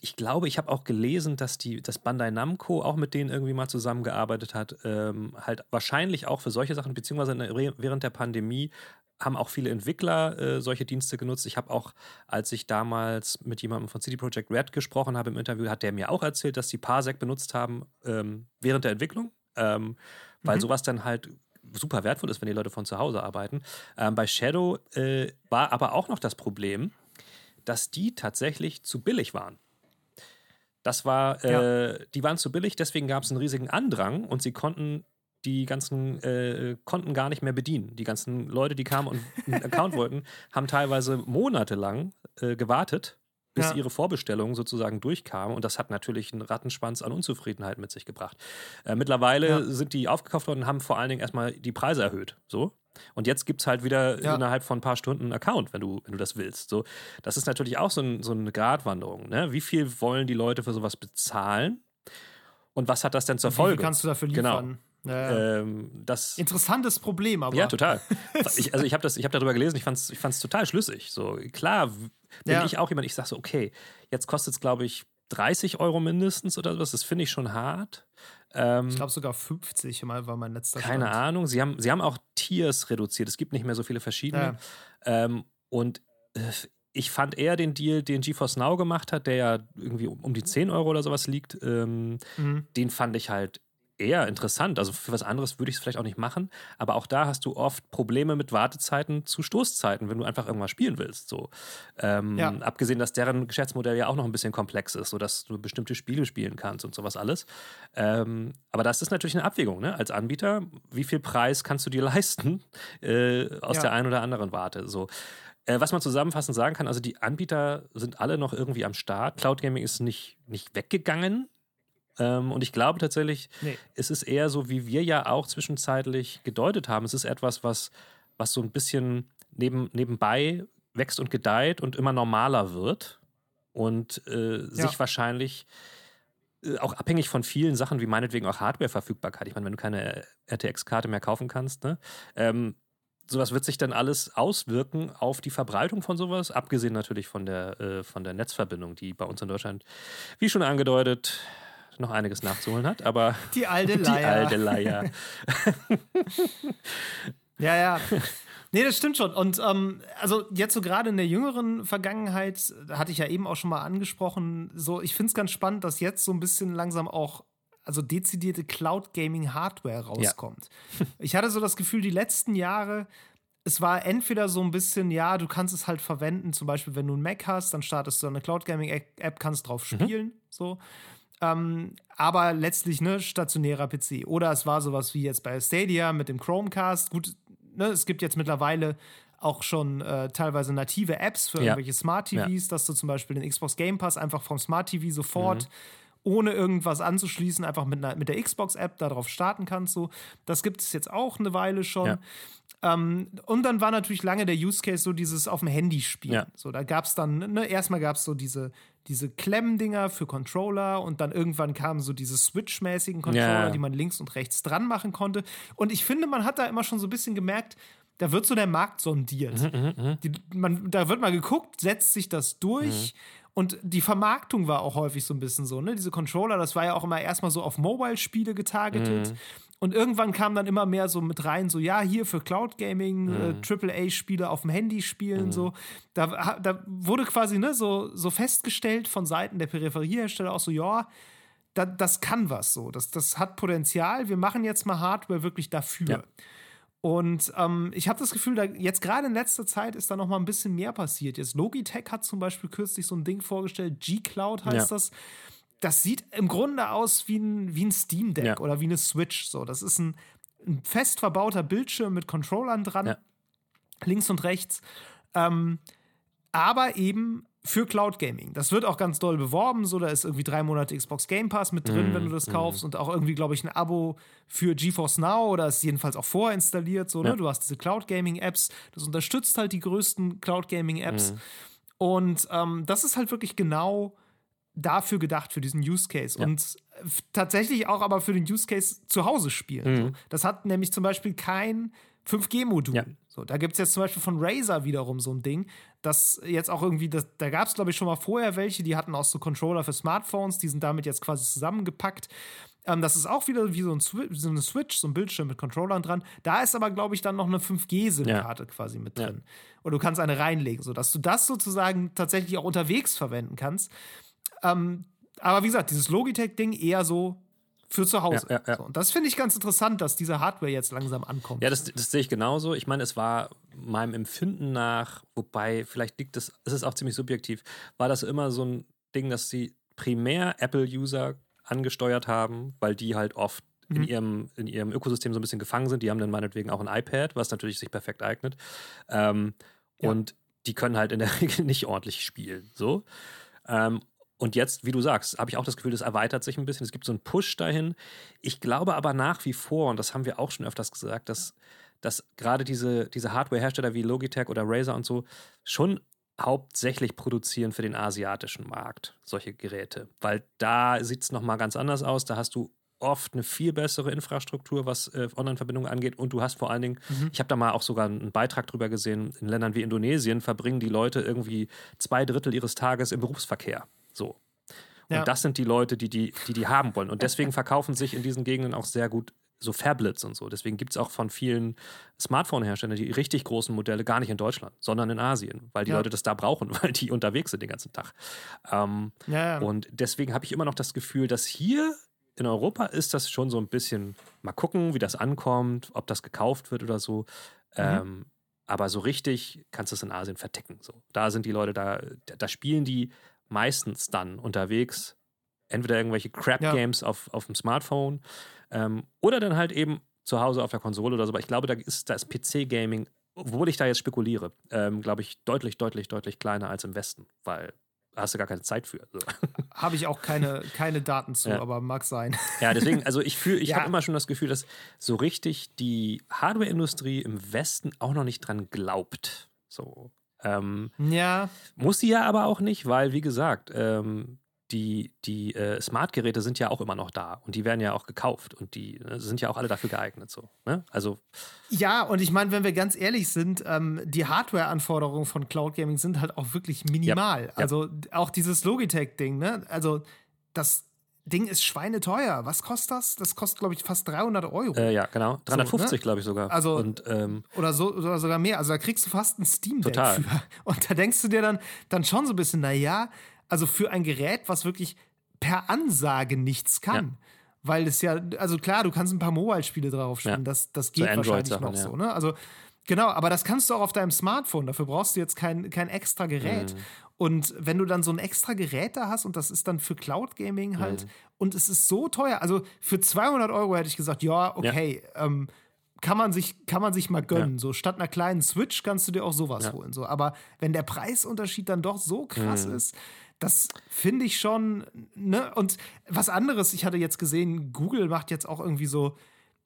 ich glaube, ich habe auch gelesen, dass die, dass Bandai Namco auch mit denen irgendwie mal zusammengearbeitet hat. Ähm, halt wahrscheinlich auch für solche Sachen, beziehungsweise der, während der Pandemie haben auch viele Entwickler äh, solche Dienste genutzt. Ich habe auch, als ich damals mit jemandem von CD Projekt Red gesprochen habe im Interview, hat der mir auch erzählt, dass die Parsec benutzt haben ähm, während der Entwicklung, ähm, weil Mhm. sowas dann halt super wertvoll ist, wenn die Leute von zu Hause arbeiten. Ähm, bei Shadow äh, war aber auch noch das Problem, dass die tatsächlich zu billig waren. Das war, äh, die waren zu billig, deswegen gab es einen riesigen Andrang und sie konnten die ganzen äh, konnten gar nicht mehr bedienen. Die ganzen Leute, die kamen und einen Account wollten, haben teilweise monatelang äh, gewartet, bis Ja. ihre Vorbestellungen sozusagen durchkamen. Und das hat natürlich einen Rattenschwanz an Unzufriedenheit mit sich gebracht. Äh, mittlerweile Ja. sind die aufgekauft worden und haben vor allen Dingen erstmal die Preise erhöht. So. Und jetzt gibt es halt wieder Ja. innerhalb von ein paar Stunden einen Account, wenn du, wenn du das willst. So, das ist natürlich auch so, ein, so eine Gratwanderung. Ne? Wie viel wollen die Leute für sowas bezahlen? Und was hat das denn zur Wie viel Folge? kannst du dafür Genau. liefern? Ja, ja. Ähm, das, Interessantes Problem, aber. ja, total. Ich, also ich habe hab darüber gelesen, ich fand es ich fand's total schlüssig. So, klar, bin Ja. ich auch jemand, ich sage so, okay, jetzt kostet es, glaube ich, 30 Euro mindestens oder was. Das finde ich schon hart. Ähm, Ich glaube sogar 50 mal war mein letzter keine Stand. Ahnung. Sie haben, sie haben auch Tiers reduziert. Es gibt nicht mehr so viele verschiedene. Ähm, und äh, ich fand eher den Deal, den GeForce Now gemacht hat, der ja irgendwie um um die 10 Euro oder sowas liegt, ähm, Mhm. den fand ich halt eher interessant. Also für was anderes würde ich es vielleicht auch nicht machen. Aber auch da hast du oft Probleme mit Wartezeiten zu Stoßzeiten, wenn du einfach irgendwas spielen willst. So. Ähm, ja. Abgesehen, dass deren Geschäftsmodell ja auch noch ein bisschen komplex ist, sodass du bestimmte Spiele spielen kannst und sowas alles. Ähm, aber das ist natürlich eine Abwägung, ne? Als Anbieter, wie viel Preis kannst du dir leisten äh, aus ja. der einen oder anderen Warte? So. Äh, was man zusammenfassend sagen kann, also die Anbieter sind alle noch irgendwie am Start. Cloud Gaming ist nicht, nicht weggegangen. Ähm, und ich glaube tatsächlich, nee. es ist eher so, wie wir ja auch zwischenzeitlich gedeutet haben. Es ist etwas, was, was so ein bisschen neben, nebenbei wächst und gedeiht und immer normaler wird und äh, ja. sich wahrscheinlich äh, auch abhängig von vielen Sachen, wie meinetwegen auch Hardware-Verfügbarkeit. Ich meine, wenn du keine RTX-Karte mehr kaufen kannst, ne? Ähm, sowas wird sich dann alles auswirken auf die Verbreitung von sowas, abgesehen natürlich von der, äh, von der Netzverbindung, die bei uns in Deutschland, wie schon angedeutet, noch einiges nachzuholen hat, aber die alte Leier. Die alte Leier. ja, ja. Nee, das stimmt schon. Und ähm, also jetzt so gerade in der jüngeren Vergangenheit, hatte ich ja eben auch schon mal angesprochen, so ich finde es ganz spannend, dass jetzt so ein bisschen langsam auch also dezidierte Cloud Gaming Hardware rauskommt. Ja. ich hatte so das Gefühl, die letzten Jahre, es war entweder so ein bisschen, ja, du kannst es halt verwenden, zum Beispiel, wenn du einen Mac hast, dann startest du eine Cloud Gaming App, kannst drauf mhm. spielen, mhm. so. Ähm, aber letztlich ne stationärer PC. Oder es war sowas wie jetzt bei Stadia mit dem Chromecast. Gut, ne, es gibt jetzt mittlerweile auch schon äh, teilweise native Apps für ja. irgendwelche Smart TVs, ja. dass du zum Beispiel den Xbox Game Pass einfach vom Smart TV sofort mhm ohne irgendwas anzuschließen, einfach mit, einer, mit der Xbox-App darauf starten kannst. So. Das gibt es jetzt auch eine Weile schon. Ja. Ähm, und dann war natürlich lange der Use Case so dieses auf dem Handy spielen. Ja. So, da gab es dann, ne, erstmal gab es so diese, diese Klemmdinger für Controller und dann irgendwann kamen so diese Switch-mäßigen Controller, ja. die man links und rechts dran machen konnte. Und ich finde, man hat da immer schon so ein bisschen gemerkt, da wird so der Markt sondiert. Mhm, mhm, mhm. die, man, da wird mal geguckt, setzt sich das durch? Mhm. Und die Vermarktung war auch häufig so ein bisschen so, ne? Diese Controller, das war ja auch immer erstmal so auf Mobile-Spiele getargetet. Mhm. Und irgendwann kam dann immer mehr so mit rein, so, ja, hier für Cloud Gaming, mhm. äh, AAA-Spiele auf dem Handy spielen, mhm. so. Da, da wurde quasi, ne, so, so festgestellt von Seiten der Peripheriehersteller auch so, ja, da, das kann was so. Das, das hat Potenzial. Wir machen jetzt mal Hardware wirklich dafür. Ja. Und ähm, ich habe das Gefühl, da jetzt gerade in letzter Zeit ist da noch mal ein bisschen mehr passiert. Jetzt Logitech hat zum Beispiel kürzlich so ein Ding vorgestellt, G-Cloud heißt ja. das. Das sieht im Grunde aus wie ein, wie ein Steam Deck ja. oder wie eine Switch. So, das ist ein, ein fest verbauter Bildschirm mit Controllern dran, ja. links und rechts. Ähm, aber eben für Cloud Gaming. Das wird auch ganz doll beworben. So, da ist irgendwie drei Monate Xbox Game Pass mit drin, mm, wenn du das mm. kaufst. Und auch irgendwie, glaube ich, ein Abo für GeForce Now oder ist jedenfalls auch vorinstalliert. So, ne? ja. ne? Du hast diese Cloud Gaming Apps. Das unterstützt halt die größten Cloud Gaming Apps. Mm. Und ähm, das ist halt wirklich genau dafür gedacht, für diesen Use Case. Ja. Und tatsächlich auch aber für den Use Case zu Hause spielen. So. Das hat nämlich zum Beispiel kein 5G-Modul. Ja. So, da gibt es jetzt zum Beispiel von Razer wiederum so ein Ding, das jetzt auch irgendwie, das, da gab es glaube ich schon mal vorher welche, die hatten auch so Controller für Smartphones, die sind damit jetzt quasi zusammengepackt. Ähm, das ist auch wieder wie so, ein so eine Switch, so ein Bildschirm mit Controllern dran. Da ist aber, glaube ich, dann noch eine 5G-SIM-Karte ja. quasi mit drin. Ja. Und du kannst eine reinlegen, sodass du das sozusagen tatsächlich auch unterwegs verwenden kannst. Ähm, aber wie gesagt, dieses Logitech-Ding eher so für zu Hause. Ja, ja, ja. So, und das finde ich ganz interessant, dass diese Hardware jetzt langsam ankommt. Ja, das, das, sehe ich genauso. Ich meine, es war meinem Empfinden nach, wobei vielleicht liegt es, es ist auch ziemlich subjektiv, war das immer so ein Ding, dass sie primär Apple-User angesteuert haben, weil die halt oft mhm. in, ihrem, in ihrem Ökosystem so ein bisschen gefangen sind. Die haben dann meinetwegen auch ein iPad, was natürlich sich perfekt eignet. Ähm, und die können halt in der Regel nicht ordentlich spielen. So. Ähm, und jetzt, wie du sagst, habe ich auch das Gefühl, das erweitert sich ein bisschen. Es gibt so einen Push dahin. Ich glaube aber nach wie vor, und das haben wir auch schon öfters gesagt, dass, dass gerade diese, diese Hardware-Hersteller wie Logitech oder Razer und so schon hauptsächlich produzieren für den asiatischen Markt solche Geräte. Weil da sieht es nochmal ganz anders aus. Da hast du oft eine viel bessere Infrastruktur, was äh, Online-Verbindungen angeht. Und du hast vor allen Dingen, mhm. ich habe da mal auch sogar einen Beitrag drüber gesehen, in Ländern wie Indonesien verbringen die Leute irgendwie zwei Drittel ihres Tages im Berufsverkehr. So. Und ja. das sind die Leute, die die, die die haben wollen. Und deswegen verkaufen sich in diesen Gegenden auch sehr gut so Fablets und so. Deswegen gibt es auch von vielen Smartphone-Herstellern die richtig großen Modelle gar nicht in Deutschland, sondern in Asien, weil die ja. Leute das da brauchen, weil die unterwegs sind den ganzen Tag. Ähm, ja. Und deswegen habe ich immer noch das Gefühl, dass hier in Europa ist das schon so ein bisschen, mal gucken, wie das ankommt, ob das gekauft wird oder so. Mhm. Ähm, aber so richtig kannst du es in Asien verticken. So. Da sind die Leute, da, da spielen die meistens dann unterwegs entweder irgendwelche Crap-Games ja. auf, auf dem Smartphone ähm, oder dann halt eben zu Hause auf der Konsole oder so. Aber ich glaube, da ist das PC-Gaming, obwohl ich da jetzt spekuliere, ähm, glaube ich, deutlich, deutlich, deutlich kleiner als im Westen, weil da hast du gar keine Zeit für. So. Habe ich auch keine, keine Daten zu, ja. aber mag sein. Ja, deswegen, also ich fühle, ich ja. habe immer schon das Gefühl, dass so richtig die Hardware-Industrie im Westen auch noch nicht dran glaubt. So. Ähm, ja. Muss sie ja aber auch nicht, weil, wie gesagt, ähm, die, die äh, Smart-Geräte sind ja auch immer noch da und die werden ja auch gekauft und die äh, sind ja auch alle dafür geeignet. So, ne? Also. Ja, und ich meine, wenn wir ganz ehrlich sind, ähm, die Hardware-Anforderungen von Cloud Gaming sind halt auch wirklich minimal. Ja, also ja. auch dieses Logitech-Ding, ne? Also das Ding ist schweineteuer. Was kostet das? Das kostet, glaube ich, fast 300 Euro. Äh, ja, genau. 350, so, ne? glaube ich sogar. Also, und, ähm, oder, so, oder sogar mehr. Also da kriegst du fast ein Steam Deck für. Und da denkst du dir dann, dann schon so ein bisschen, naja, also für ein Gerät, was wirklich per Ansage nichts kann. Ja. Weil es ja, also klar, du kannst ein paar Mobile-Spiele drauf spielen, ja. das, das geht so wahrscheinlich noch ja. so. Ne? Also Genau, aber das kannst du auch auf deinem Smartphone. Dafür brauchst du jetzt kein, kein extra Gerät. Mhm. Und wenn du dann so ein extra Gerät da hast und das ist dann für Cloud Gaming halt mhm. und es ist so teuer, also für 200 Euro hätte ich gesagt, ja, okay, ja. Ähm, kann man sich, kann man sich mal gönnen. Ja. So statt einer kleinen Switch kannst du dir auch sowas ja. holen. So, aber wenn der Preisunterschied dann doch so krass mhm. ist, das finde ich schon, ne? Und was anderes, ich hatte jetzt gesehen, Google macht jetzt auch irgendwie so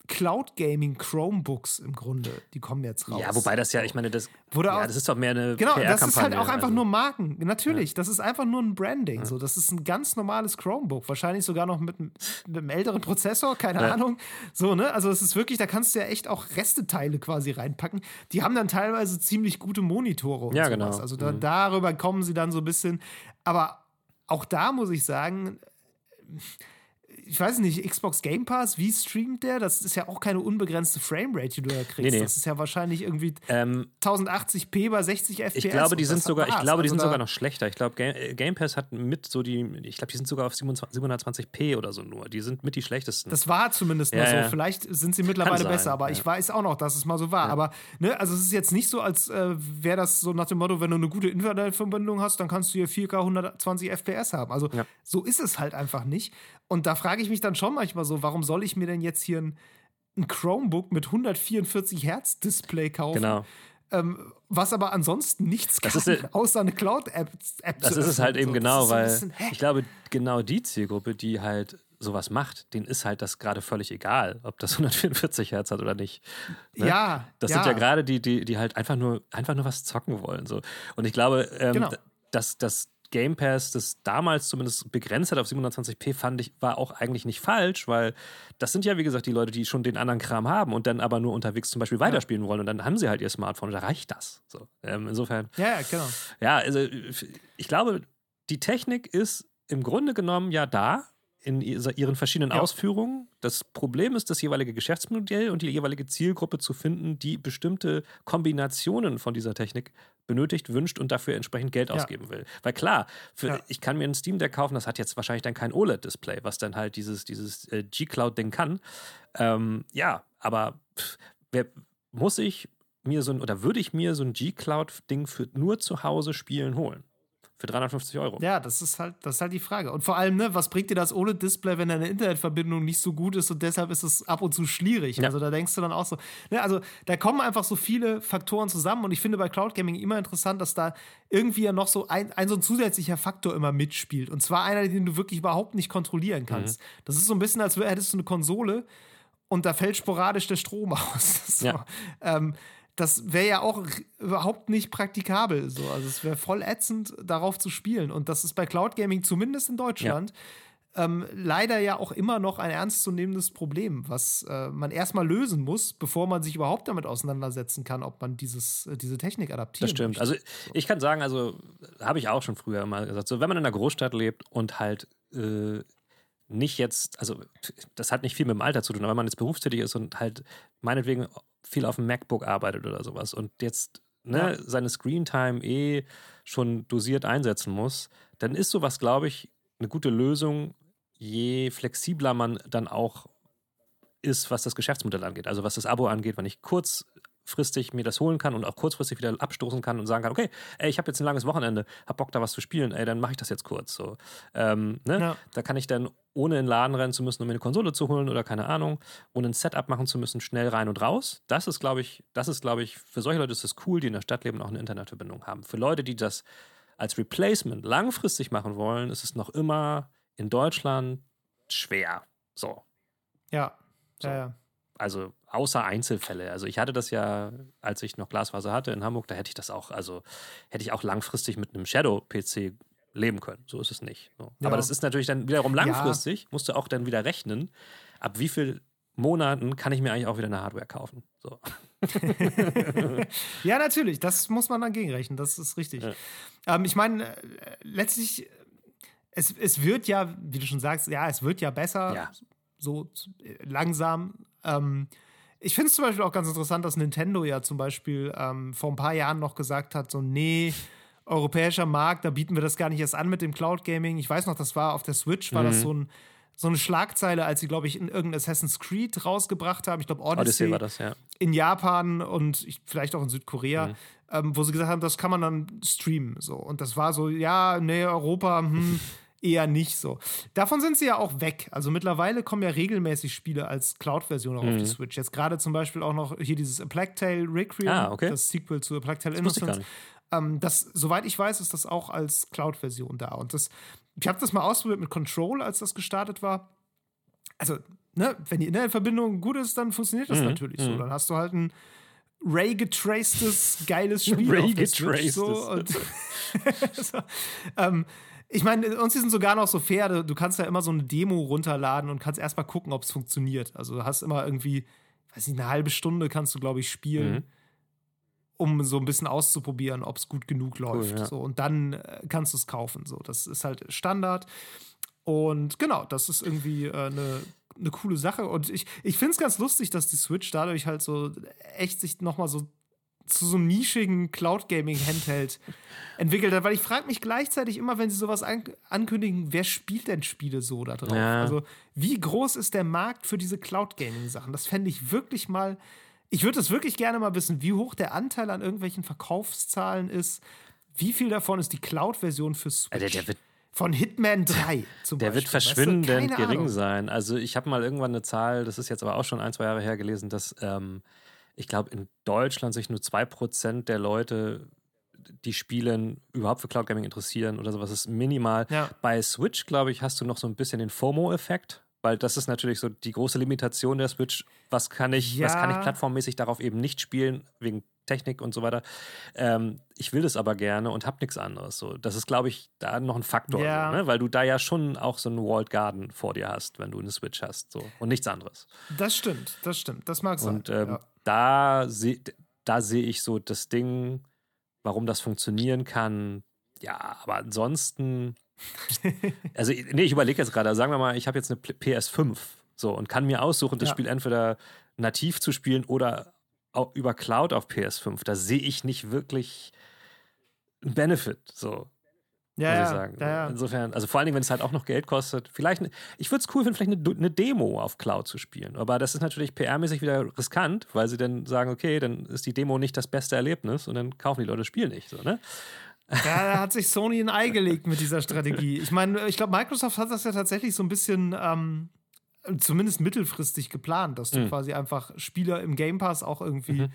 Cloud Gaming Chromebooks im Grunde, die kommen jetzt raus. Ja, wobei das ja, ich meine, das, Wurde ja, das ist doch mehr eine Genau, das ist halt auch einfach also. nur Marken. Natürlich, ja. das ist einfach nur ein Branding. Ja. So, das ist ein ganz normales Chromebook, wahrscheinlich sogar noch mit, mit einem älteren Prozessor, keine. Ahnung. So, ne? Also es ist wirklich, da kannst du ja echt auch Resteteile quasi reinpacken. Die haben dann teilweise ziemlich gute Monitore und ja, sowas. Genau. Also da, mhm. darüber kommen sie dann so ein bisschen. Aber auch da muss ich sagen, ich weiß nicht, Xbox Game Pass, wie streamt der? Das ist ja auch keine unbegrenzte Framerate, die du da kriegst. Nee, nee. Das ist ja wahrscheinlich irgendwie ähm, 1080p bei 60 FPS. Ich glaube, die sind sogar, ich glaube, die sind also sogar noch schlechter. Ich glaube, Game, äh, Game, Pass hat mit so die, ich glaube, die sind sogar auf 720p oder so nur. Die sind mit die schlechtesten. Das war zumindest ja, mal so. Ja. Vielleicht sind sie mittlerweile besser, aber ja. ich weiß auch noch, dass es mal so war. Aber, ne, also es ist jetzt nicht so, als äh, wäre das so nach dem Motto, wenn du eine gute Internetverbindung hast, dann kannst du hier 4K 120 FPS haben. Also so ist es halt einfach nicht. Und da frage ich mich dann schon manchmal so, warum soll ich mir denn jetzt hier ein, ein Chromebook mit 144 Hertz Display kaufen? Genau. Ähm, was aber ansonsten nichts das kann, ist, außer eine Cloud-App. App das ist es halt eben so. genau, weil bisschen, ich glaube, genau die Zielgruppe, die halt sowas macht, denen ist halt das gerade völlig egal, ob das 144 Hertz hat oder nicht. Ne? Ja. Das ja. sind ja gerade die, die, die halt einfach nur, einfach nur was zocken wollen. So. Und ich glaube, ähm, genau. dass, dass Game Pass das damals zumindest begrenzt hat auf 720p, fand ich, war auch eigentlich nicht falsch, weil das sind ja, wie gesagt, die Leute, die schon den anderen Kram haben und dann aber nur unterwegs zum Beispiel weiterspielen wollen und dann haben sie halt ihr Smartphone und da reicht das. So, ähm, insofern. Ja, ja, genau. Ja, also ich glaube, die Technik ist im Grunde genommen ja da in ihren verschiedenen ja. Ausführungen. Das Problem ist, das jeweilige Geschäftsmodell und die jeweilige Zielgruppe zu finden, die bestimmte Kombinationen von dieser Technik benötigt, wünscht und dafür entsprechend Geld ja. ausgeben will. Weil klar, für, ja. ich kann mir ein Steam Deck kaufen, das hat jetzt wahrscheinlich dann kein OLED-Display, was dann halt dieses, dieses äh, G-Cloud-Ding kann. Ähm, ja, aber pff, wer, muss ich mir so ein, oder würde ich mir so ein G-Cloud-Ding für nur zu Hause spielen holen? Für 350 Euro. Ja, das ist halt, das ist halt die Frage. Und vor allem, ne, was bringt dir das ohne Display, wenn deine Internetverbindung nicht so gut ist und deshalb ist es ab und zu schwierig. Ja. Also da denkst du dann auch so. Ne, also da kommen einfach so viele Faktoren zusammen und ich finde bei Cloud Gaming immer interessant, dass da irgendwie ja noch so ein, ein so ein zusätzlicher Faktor immer mitspielt. Und zwar einer, den du wirklich überhaupt nicht kontrollieren kannst. Mhm. Das ist so ein bisschen, als hättest du eine Konsole und da fällt sporadisch der Strom aus. so. ja. ähm, das wäre ja auch überhaupt nicht praktikabel. So. Also es wäre voll ätzend, darauf zu spielen. Und das ist bei Cloud Gaming, zumindest in Deutschland, ja. ähm, leider ja auch immer noch ein ernstzunehmendes Problem, was äh, man erstmal lösen muss, bevor man sich überhaupt damit auseinandersetzen kann, ob man dieses, äh, diese Technik adaptiert. Das stimmt. Möchte. Also ich kann sagen, also habe ich auch schon früher mal gesagt, so wenn man in einer Großstadt lebt und halt äh, nicht jetzt, also das hat nicht viel mit dem Alter zu tun, aber wenn man jetzt berufstätig ist und halt meinetwegen viel auf dem MacBook arbeitet oder sowas und jetzt ne, ja. seine Screentime eh schon dosiert einsetzen muss, dann ist sowas, glaube ich, eine gute Lösung, je flexibler man dann auch ist, was das Geschäftsmodell angeht. Also was das Abo angeht, wenn ich kurzfristig mir das holen kann und auch kurzfristig wieder abstoßen kann und sagen kann, okay, ey, ich habe jetzt ein langes Wochenende, hab Bock da was zu spielen, ey, dann mache ich das jetzt kurz. So, ähm, ne? ja. Da kann ich dann ohne in den Laden rennen zu müssen, um mir eine Konsole zu holen oder keine Ahnung, ohne ein Setup machen zu müssen, schnell rein und raus. Das ist, glaube ich, das ist, glaube ich, für solche Leute ist es cool, die in der Stadt leben und auch eine Internetverbindung haben. Für Leute, die das als Replacement langfristig machen wollen, ist es noch immer in Deutschland schwer. So. Ja. So. Ja, ja. Also außer Einzelfälle. Also ich hatte das ja, als ich noch Glasfaser hatte in Hamburg, da hätte ich das auch, also hätte ich auch langfristig mit einem Shadow-PC leben können. So ist es nicht. So. Ja. Aber das ist natürlich dann wiederum langfristig, ja. musst du auch dann wieder rechnen, ab wie viel Monaten kann ich mir eigentlich auch wieder eine Hardware kaufen. So. ja, natürlich, das muss man dann gegenrechnen, das ist richtig. Ja. Ähm, ich meine, äh, letztlich, es, es wird ja, wie du schon sagst, ja, es wird ja besser, ja. so langsam. Ähm, ich finde es zum Beispiel auch ganz interessant, dass Nintendo ja zum Beispiel ähm, vor ein paar Jahren noch gesagt hat, so, nee, europäischer Markt, da bieten wir das gar nicht erst an mit dem Cloud Gaming. Ich weiß noch, das war auf der Switch, war mhm. das so ein so eine Schlagzeile, als sie, glaube ich, in irgendein Assassin's Creed rausgebracht haben. Ich glaube, Odyssey, Odyssey war das, ja. In Japan und ich, vielleicht auch in Südkorea, mhm. ähm, wo sie gesagt haben, das kann man dann streamen. So. Und das war so, ja, nee, Europa, hm, eher nicht so. Davon sind sie ja auch weg. Also mittlerweile kommen ja regelmäßig Spiele als Cloud-Version mhm. auf die mhm. Switch. Jetzt gerade zum Beispiel auch noch hier dieses A Plague Tale Requiem, ah, okay. das Sequel zu A Plague Tale Innocence. Ähm, das, soweit ich weiß, ist das auch als Cloud-Version da. Und das, ich habe das mal ausprobiert mit Control, als das gestartet war. Also, ne, wenn die Internetverbindung gut ist, dann funktioniert das mhm. natürlich mhm. so. Dann hast du halt ein Ray-getracedes, geiles Spiel. Ray-getracedes. So, so, ähm, ich meine, uns sind sogar noch so fair, du kannst ja immer so eine Demo runterladen und kannst erstmal gucken, ob es funktioniert. Also du hast immer irgendwie, weiß nicht, eine halbe Stunde kannst du, glaube ich, spielen. Mhm um so ein bisschen auszuprobieren, ob es gut genug läuft. Cool, ja. so, und dann äh, kannst du es kaufen. So, das ist halt Standard. Und genau, das ist irgendwie äh, eine eine coole Sache. Und ich, ich finde es ganz lustig, dass die Switch dadurch halt so echt sich nochmal so zu so einem nischigen Cloud-Gaming-Handheld entwickelt hat. Weil ich frage mich gleichzeitig immer, wenn sie sowas an ankündigen, wer spielt denn Spiele so da drauf? Ja. Also, wie groß ist der Markt für diese Cloud-Gaming-Sachen? Das fände ich wirklich mal ich würde es wirklich gerne mal wissen, wie hoch der Anteil an irgendwelchen Verkaufszahlen ist. Wie viel davon ist die Cloud-Version für Switch? Der, der wird von Hitman 3 zum Der Beispiel. wird verschwindend weißt du? gering Ahnung. sein. Also ich habe mal irgendwann eine Zahl, das ist jetzt aber auch schon ein, zwei Jahre her gelesen, dass ähm, ich glaube in Deutschland sich nur 2% der Leute, die spielen, überhaupt für Cloud Gaming interessieren oder sowas. Das ist minimal. Ja. Bei Switch, glaube ich, hast du noch so ein bisschen den FOMO-Effekt. Weil das ist natürlich so die große Limitation der Switch. Was kann ich, ja. was kann ich plattformmäßig darauf eben nicht spielen, wegen Technik und so weiter. Ähm, ich will das aber gerne und habe nichts anderes. So, das ist, glaube ich, da noch ein Faktor, ja. so, ne? weil du da ja schon auch so einen Walled Garden vor dir hast, wenn du eine Switch hast. So, und nichts anderes. Das stimmt, das stimmt. Das mag sein. Und ähm, ja. da sehe da seh ich so das Ding, warum das funktionieren kann. Ja, aber ansonsten also, nee, ich überlege jetzt gerade, sagen wir mal, ich habe jetzt eine PS5 so und kann mir aussuchen, das ja. Spiel entweder nativ zu spielen oder über Cloud auf PS5. Da sehe ich nicht wirklich einen Benefit, so. Ja, muss ich sagen. Ja, ja. Insofern, also vor allen Dingen, wenn es halt auch noch Geld kostet. Vielleicht, ich würde es cool finden, vielleicht eine, eine, Demo auf Cloud zu spielen. Aber das ist natürlich PR-mäßig wieder riskant, weil sie dann sagen, okay, dann ist die Demo nicht das beste Erlebnis und dann kaufen die Leute das Spiel nicht. So, ne? Ja, da hat sich Sony ein Ei gelegt mit dieser Strategie. Ich meine, ich glaube, Microsoft hat das ja tatsächlich so ein bisschen, ähm, zumindest mittelfristig geplant, dass du mhm. quasi einfach Spieler im Game Pass auch irgendwie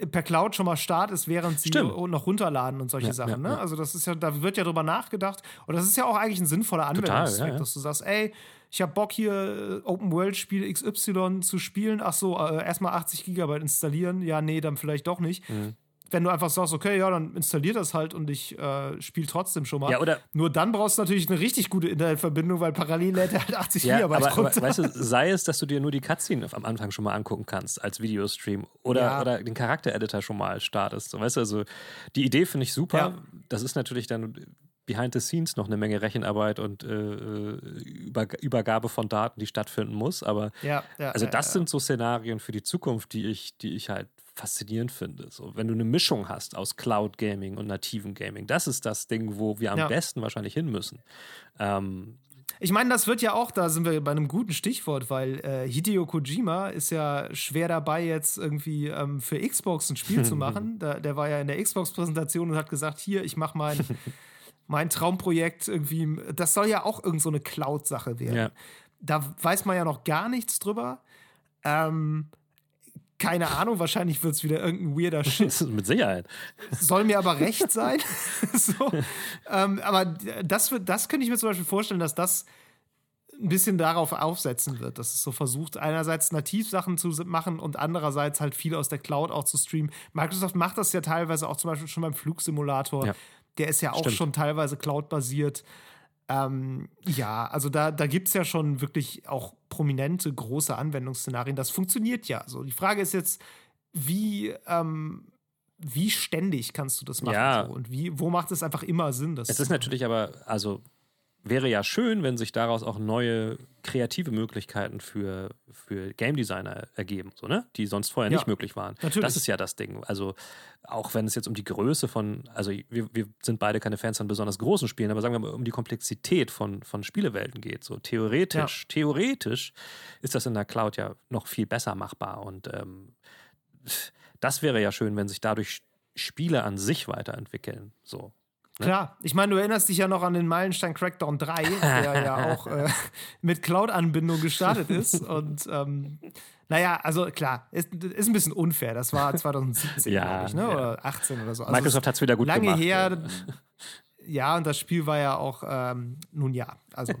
mhm. per Cloud schon mal startest, während sie Stimmt. noch runterladen und solche ja, Sachen. Ja, ne? Also, das ist ja, da wird ja drüber nachgedacht. Und das ist ja auch eigentlich ein sinnvoller Anwendungszweck, dass du sagst, ey, ich habe Bock hier äh, Open World Spiel XY zu spielen. Ach so, äh, erstmal 80 Gigabyte installieren. Ja, nee, dann vielleicht doch nicht. Mhm wenn du einfach sagst, okay, ja, dann installier das halt und ich äh, spiele trotzdem schon mal. Ja, oder Nur dann brauchst du natürlich eine richtig gute Internetverbindung, weil parallel lädt er halt 80 ja, Gigabyte aber, aber, weißt du, sei es, dass du dir nur die Cutscene am Anfang schon mal angucken kannst als Videostream oder, ja. oder den Charaktereditor schon mal startest. So, weißt du, also die Idee finde ich super. Ja. Das ist natürlich dann behind the scenes noch eine Menge Rechenarbeit und äh, äh Über Übergabe von Daten, die stattfinden muss. Aber ja, ja, also das sind so Szenarien für die Zukunft, die ich, die ich halt faszinierend finde. So, wenn du eine Mischung hast aus Cloud Gaming und nativen Gaming, das ist das Ding, wo wir am ja. besten wahrscheinlich hin müssen. Ähm, Ich meine, das wird ja auch, da sind wir bei einem guten Stichwort, weil äh, Hideo Kojima ist ja schwer dabei, jetzt irgendwie ähm, für Xbox ein Spiel zu machen. Da, der war ja in der Xbox-Präsentation und hat gesagt: Hier, ich mache mein, mein Traumprojekt irgendwie. Das soll ja auch irgend so eine Cloud-Sache werden. Ja. Da weiß man ja noch gar nichts drüber. Ähm, keine Ahnung, wahrscheinlich wird es wieder irgendein weirder Shit. Mit Sicherheit. Soll mir aber recht sein. so. ähm, aber das, das könnte ich mir zum Beispiel vorstellen, dass das ein bisschen darauf aufsetzen wird, dass es so versucht, einerseits Nativsachen zu machen und andererseits halt viel aus der Cloud auch zu streamen. Microsoft macht das ja teilweise auch zum Beispiel schon beim Flugsimulator. Ja. Der ist ja auch Stimmt. schon teilweise Cloud-basiert. Ähm, ja, also da, da gibt es ja schon wirklich auch prominente, große Anwendungsszenarien. Das funktioniert ja. So, die Frage ist jetzt, wie, ähm, wie ständig kannst du das machen? Ja. So? Und wie, wo macht es einfach immer Sinn? Das Es ist natürlich aber, also wäre ja schön, wenn sich daraus auch neue kreative Möglichkeiten für, für Game Designer ergeben, so, ne? die sonst vorher Ja. nicht möglich waren. Natürlich. Das ist ja das Ding. Also auch wenn es jetzt um die Größe von, also wir, wir sind beide keine Fans von besonders großen Spielen, aber sagen wir mal, um die Komplexität von, von Spielewelten geht. So theoretisch, theoretisch ist das in der Cloud ja noch viel besser machbar. Und ähm, das wäre ja schön, wenn sich dadurch Spiele an sich weiterentwickeln. So. Ne? Klar, ich meine, du erinnerst dich ja noch an den Meilenstein Crackdown 3, der ja auch äh, mit Cloud-Anbindung gestartet ist. Und ähm, naja, also klar, ist, ist ein bisschen unfair. Das war 2017, Ja, glaube ich, ne? ja. oder 18 oder so. Also Microsoft hat es wieder gut lange gemacht. her. Ja, und das Spiel war ja auch, ähm, nun ja, also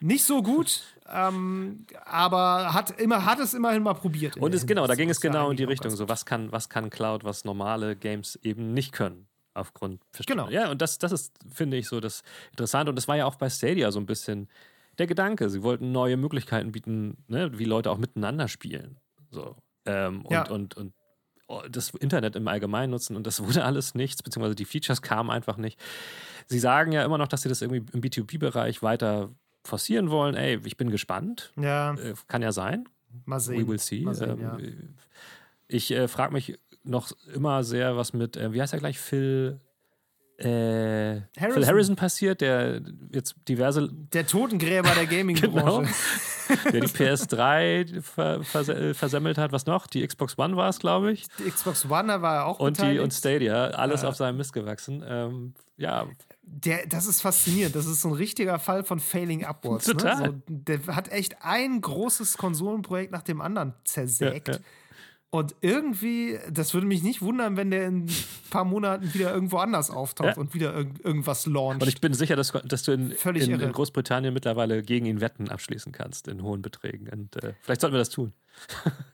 nicht so gut, ähm, aber hat, immer, hat es immerhin mal probiert. Und es, genau, da ging es ist ja genau in die Richtung. So, was kann, was kann Cloud, was normale Games eben nicht können? Aufgrund Genau. Ja, und das, das ist, finde ich, so das Interessante. Und das war ja auch bei Stadia so ein bisschen der Gedanke. Sie wollten neue Möglichkeiten bieten, ne, wie Leute auch miteinander spielen. So. Ähm, und, Ja. und, und oh, das Internet im Allgemeinen nutzen und das wurde alles nichts, beziehungsweise die Features kamen einfach nicht. Sie sagen ja immer noch, dass sie das irgendwie im B2B-Bereich weiter forcieren wollen. Ey, ich bin gespannt. Ja, Äh, kann ja sein. mal sehen. We will see. Sehen, ähm, ja. Ich äh, frage mich noch immer sehr, was mit, äh, wie heißt er gleich, Phil, äh, Phil Harrison. Harrison passiert, der jetzt diverse, Der Totengräber der genau, Gaming-Branche. der die PS3 ver, vers äh, versemmelt hat. Was noch? Die Xbox One war es, glaube ich. Die Xbox One war ja auch Und die und Stadia, alles Ja. auf seinem Mist gewachsen. Ähm, ja, Der, das ist faszinierend. Das ist so ein richtiger Fall von Failing Upwards. Total. Ne? So, der hat echt ein großes Konsolenprojekt nach dem anderen zersägt. Ja, ja. Und irgendwie, das würde mich nicht wundern, wenn der in ein paar Monaten wieder irgendwo anders auftaucht Ja. und wieder irg irgendwas launcht. und ich bin sicher, dass, dass du in, in, in Großbritannien mittlerweile gegen ihn Wetten abschließen kannst in hohen Beträgen. Und äh, vielleicht sollten wir das tun.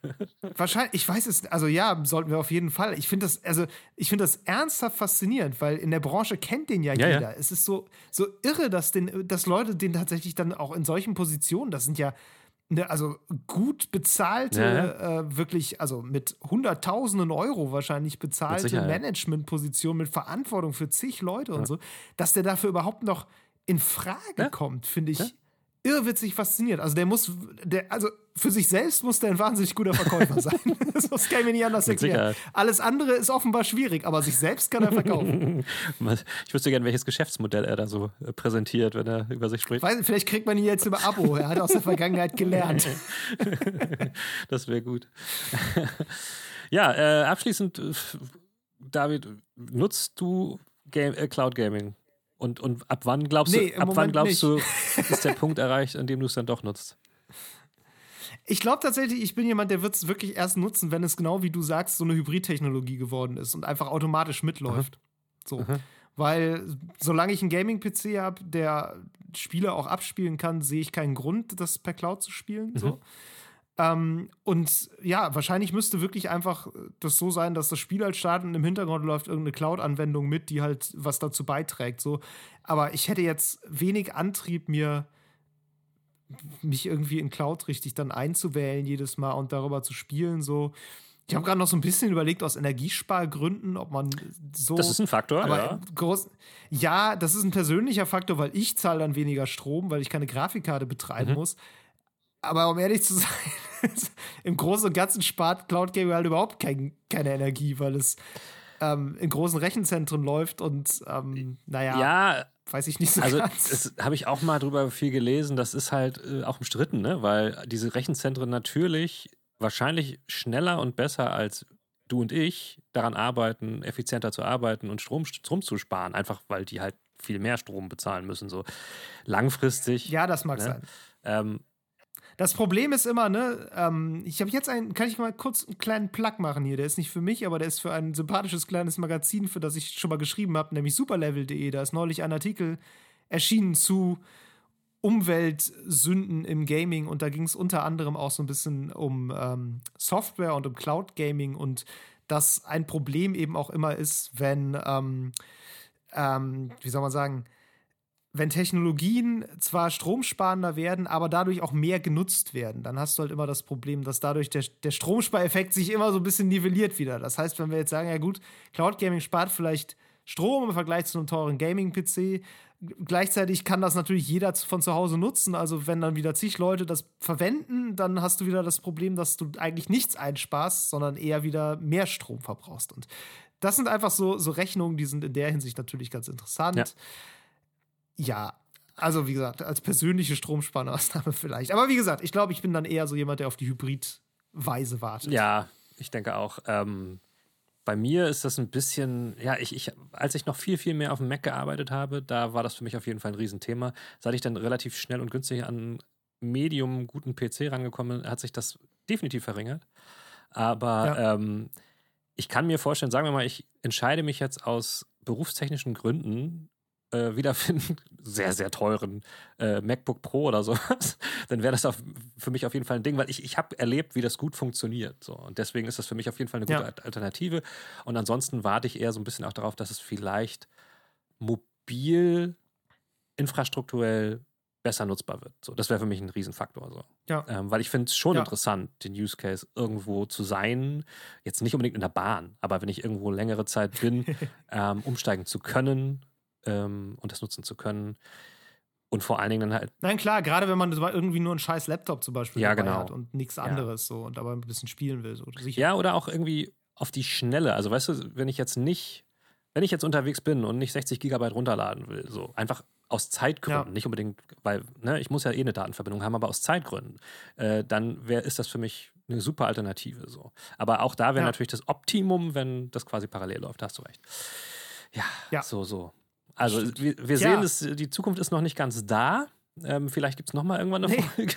Wahrscheinlich, ich weiß es, also ja, sollten wir auf jeden Fall. Ich finde das, also ich finde das ernsthaft faszinierend, weil in der Branche kennt den ja, Ja, ja. jeder. Es ist so, so irre, dass, den, dass Leute den tatsächlich dann auch in solchen Positionen, das sind ja ne, also gut bezahlte, Ja, Äh, wirklich, also mit Hunderttausenden Euro wahrscheinlich bezahlte Sicherheit. Managementpositionen mit Verantwortung für zig Leute und so, dass der dafür überhaupt noch in Frage Ja. kommt, finde ich. Irrwitzig fasziniert. Also der muss, der, also für sich selbst muss der ein wahnsinnig guter Verkäufer sein. das kann ich mir nicht anders erklären. Alles andere ist offenbar schwierig, aber sich selbst kann er verkaufen. Ich wüsste gerne, welches Geschäftsmodell er da so äh, präsentiert, wenn er über sich spricht. Weiß, vielleicht kriegt man ihn jetzt über Abo. Er hat aus der Vergangenheit gelernt. Das wäre gut. ja, äh, abschließend, äh, David, nutzt du Game, äh, Cloud Gaming? Und, und ab wann glaubst Nee, du, ab wann glaubst du, ist der Punkt erreicht, an dem du es dann doch nutzt? Ich glaube tatsächlich, ich bin jemand, der wird es wirklich erst nutzen, wenn es genau wie du sagst, so eine Hybridtechnologie geworden ist und einfach automatisch mitläuft. So. Weil solange ich einen Gaming-PC habe, der Spiele auch abspielen kann, sehe ich keinen Grund, das per Cloud zu spielen. So. Ähm, und ja, wahrscheinlich müsste wirklich einfach das so sein, dass das Spiel halt startet und im Hintergrund läuft irgendeine Cloud-Anwendung mit, die halt was dazu beiträgt. So. Aber ich hätte jetzt wenig Antrieb, mir mich irgendwie in Cloud richtig dann einzuwählen jedes Mal und darüber zu spielen. So. Ich habe gerade noch so ein bisschen überlegt aus Energiespargründen, ob man so. Das ist ein Faktor, aber ja. groß, ja, das ist ein persönlicher Faktor, weil ich zahle dann weniger Strom, weil ich keine Grafikkarte betreiben Mhm. muss. Aber um ehrlich zu sein, im Großen und Ganzen spart Cloud Gaming halt überhaupt kein, keine Energie, weil es ähm, in großen Rechenzentren läuft und ähm, naja, Ja, weiß ich nicht so also ganz. das habe ich auch mal drüber viel gelesen. Das ist halt äh, auch umstritten, ne? weil diese Rechenzentren natürlich wahrscheinlich schneller und besser als du und ich daran arbeiten, effizienter zu arbeiten und Strom, Strom zu sparen, einfach weil die halt viel mehr Strom bezahlen müssen. So langfristig. ja, das mag ne? sein. Ähm, Das Problem ist immer, ne, ähm, ich habe jetzt einen, kann ich mal kurz einen kleinen Plug machen hier, der ist nicht für mich, aber der ist für ein sympathisches kleines Magazin, für das ich schon mal geschrieben habe, nämlich superlevel.de. Da ist neulich ein Artikel erschienen zu Umweltsünden im Gaming und da ging es unter anderem auch so ein bisschen um ähm, Software und um Cloud Gaming und dass ein Problem eben auch immer ist, wenn, ähm, ähm, wie soll man sagen, wenn Technologien zwar stromsparender werden, aber dadurch auch mehr genutzt werden, dann hast du halt immer das Problem, dass dadurch der, der Stromspareffekt sich immer so ein bisschen nivelliert wieder. Das heißt, wenn wir jetzt sagen, ja gut, Cloud Gaming spart vielleicht Strom im Vergleich zu einem teuren Gaming-PC, gleichzeitig kann das natürlich jeder von zu Hause nutzen. Also wenn dann wieder zig Leute das verwenden, dann hast du wieder das Problem, dass du eigentlich nichts einsparst, sondern eher wieder mehr Strom verbrauchst. Und das sind einfach so, so Rechnungen, die sind in der Hinsicht natürlich ganz interessant. Ja. Ja, also wie gesagt, als persönliche Stromsparmaßnahme vielleicht. Aber wie gesagt, ich glaube, ich bin dann eher so jemand, der auf die Hybridweise wartet. Ja, ich denke auch. Ähm, bei mir ist das ein bisschen, ja, ich, ich, als ich noch viel, viel mehr auf dem Mac gearbeitet habe, da war das für mich auf jeden Fall ein Riesenthema. Seit ich dann relativ schnell und günstig an einen Medium guten PC rangekommen bin, hat sich das definitiv verringert. Aber Ja. ähm, ich kann mir vorstellen, sagen wir mal, ich entscheide mich jetzt aus berufstechnischen Gründen äh, wieder für einen sehr, sehr teuren äh, MacBook Pro oder sowas, dann wäre das auf, für mich auf jeden Fall ein Ding, weil ich, ich habe erlebt, wie das gut funktioniert. So. Und deswegen ist das für mich auf jeden Fall eine gute Ja. Al- Alternative. Und ansonsten warte ich eher so ein bisschen auch darauf, dass es vielleicht mobil infrastrukturell besser nutzbar wird. So, das wäre für mich ein Riesenfaktor. So. Ja. Ähm, weil ich finde es schon Ja. interessant, den Use Case irgendwo zu sein. Jetzt nicht unbedingt in der Bahn, aber wenn ich irgendwo längere Zeit bin, ähm, umsteigen zu können ähm, und das nutzen zu können. Und vor allen Dingen dann halt, Nein, klar, gerade wenn man irgendwie nur einen scheiß Laptop zum Beispiel Ja, dabei genau. hat und nichts anderes so und aber ein bisschen spielen will. So. Sicher. ja, oder auch irgendwie auf die Schnelle. Also weißt du, wenn ich jetzt nicht, wenn ich jetzt unterwegs bin und nicht 60 Gigabyte runterladen will, so einfach aus Zeitgründen, Ja. nicht unbedingt, weil ne, ich muss ja eh eine Datenverbindung haben, aber aus Zeitgründen, äh, dann wär, ist das für mich eine super Alternative. So. Aber auch da wäre Ja. natürlich das Optimum, wenn das quasi parallel läuft, da hast du recht. Ja, Ja. so, so. Also wir, wir Tja. sehen, es, die Zukunft ist noch nicht ganz da. Ähm, vielleicht gibt es noch mal irgendwann eine Nee. Folge.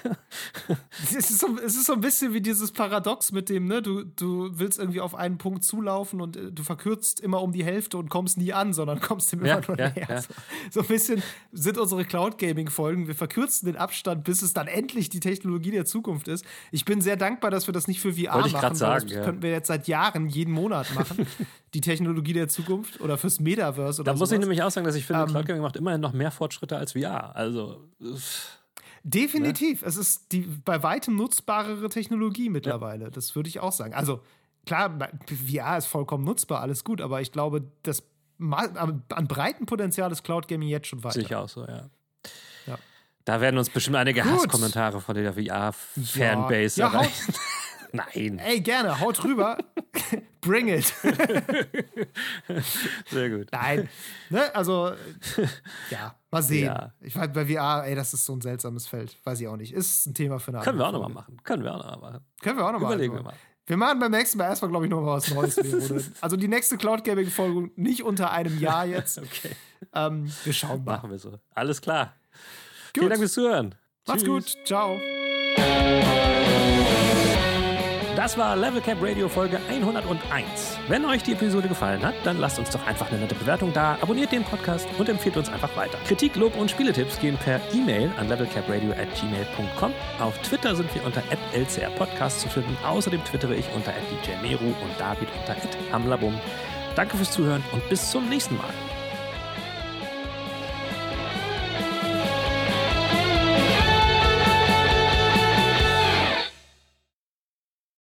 Es ist, so, es ist so ein bisschen wie dieses Paradox mit dem, ne, du, du willst irgendwie auf einen Punkt zulaufen und äh, du verkürzt immer um die Hälfte und kommst nie an, sondern kommst dem Ja, immer nur ja, näher. ja. So, so ein bisschen sind unsere Cloud-Gaming-Folgen. Wir verkürzen den Abstand, bis es dann endlich die Technologie der Zukunft ist. Ich bin sehr dankbar, dass wir das nicht für VR Wollte ich machen. weil sagen, das ja. könnten wir jetzt seit Jahren jeden Monat machen. die Technologie der Zukunft oder fürs Metaverse oder Da muss ich sowas. nämlich auch sagen, dass ich finde, Ähm, Cloud Gaming macht immerhin noch mehr Fortschritte als VR. Also, uff. Definitiv. Es ist die bei weitem nutzbarere Technologie mittlerweile. Das würde ich auch sagen. Also, klar, VR ist vollkommen nutzbar, alles gut, aber ich glaube, das an breiten Potenzial ist Cloud Gaming jetzt schon weiter. ich auch so, ja. Ja. Da werden uns bestimmt einige Gut. Hasskommentare von der VR-Fanbase Ja, haut- erreichen. Nein, Ey, gerne, haut rüber. Bring it. sehr gut. Nein. Ne? Also, ja, mal sehen. Ja. Ich weiß, bei VR, ey, das ist so ein seltsames Feld. Weiß ich auch nicht. Ist ein Thema für eine Können wir auch nochmal machen. Können wir auch nochmal machen. Können wir auch nochmal. Überlegen wir mal. Wir machen beim nächsten Mal erstmal, glaube ich, noch mal was Neues. Also die nächste Cloud Gaming Folge nicht unter einem Jahr jetzt. Okay, Ähm, wir schauen mal. machen wir so. Alles klar. Gut. Vielen Dank fürs Zuhören. Macht's Tschüss. gut. Ciao. Das war Level Cap Radio Folge 101. Wenn euch die Episode gefallen hat, dann lasst uns doch einfach eine nette Bewertung da, abonniert den Podcast und empfiehlt uns einfach weiter. Kritik, Lob und Spieletipps gehen per E-Mail an levelcapradio@gmail.com. Auf Twitter sind wir unter @lcrpodcast zu finden. Außerdem twittere ich unter @djmeru und David unter @hamlabum. Danke fürs Zuhören und bis zum nächsten Mal.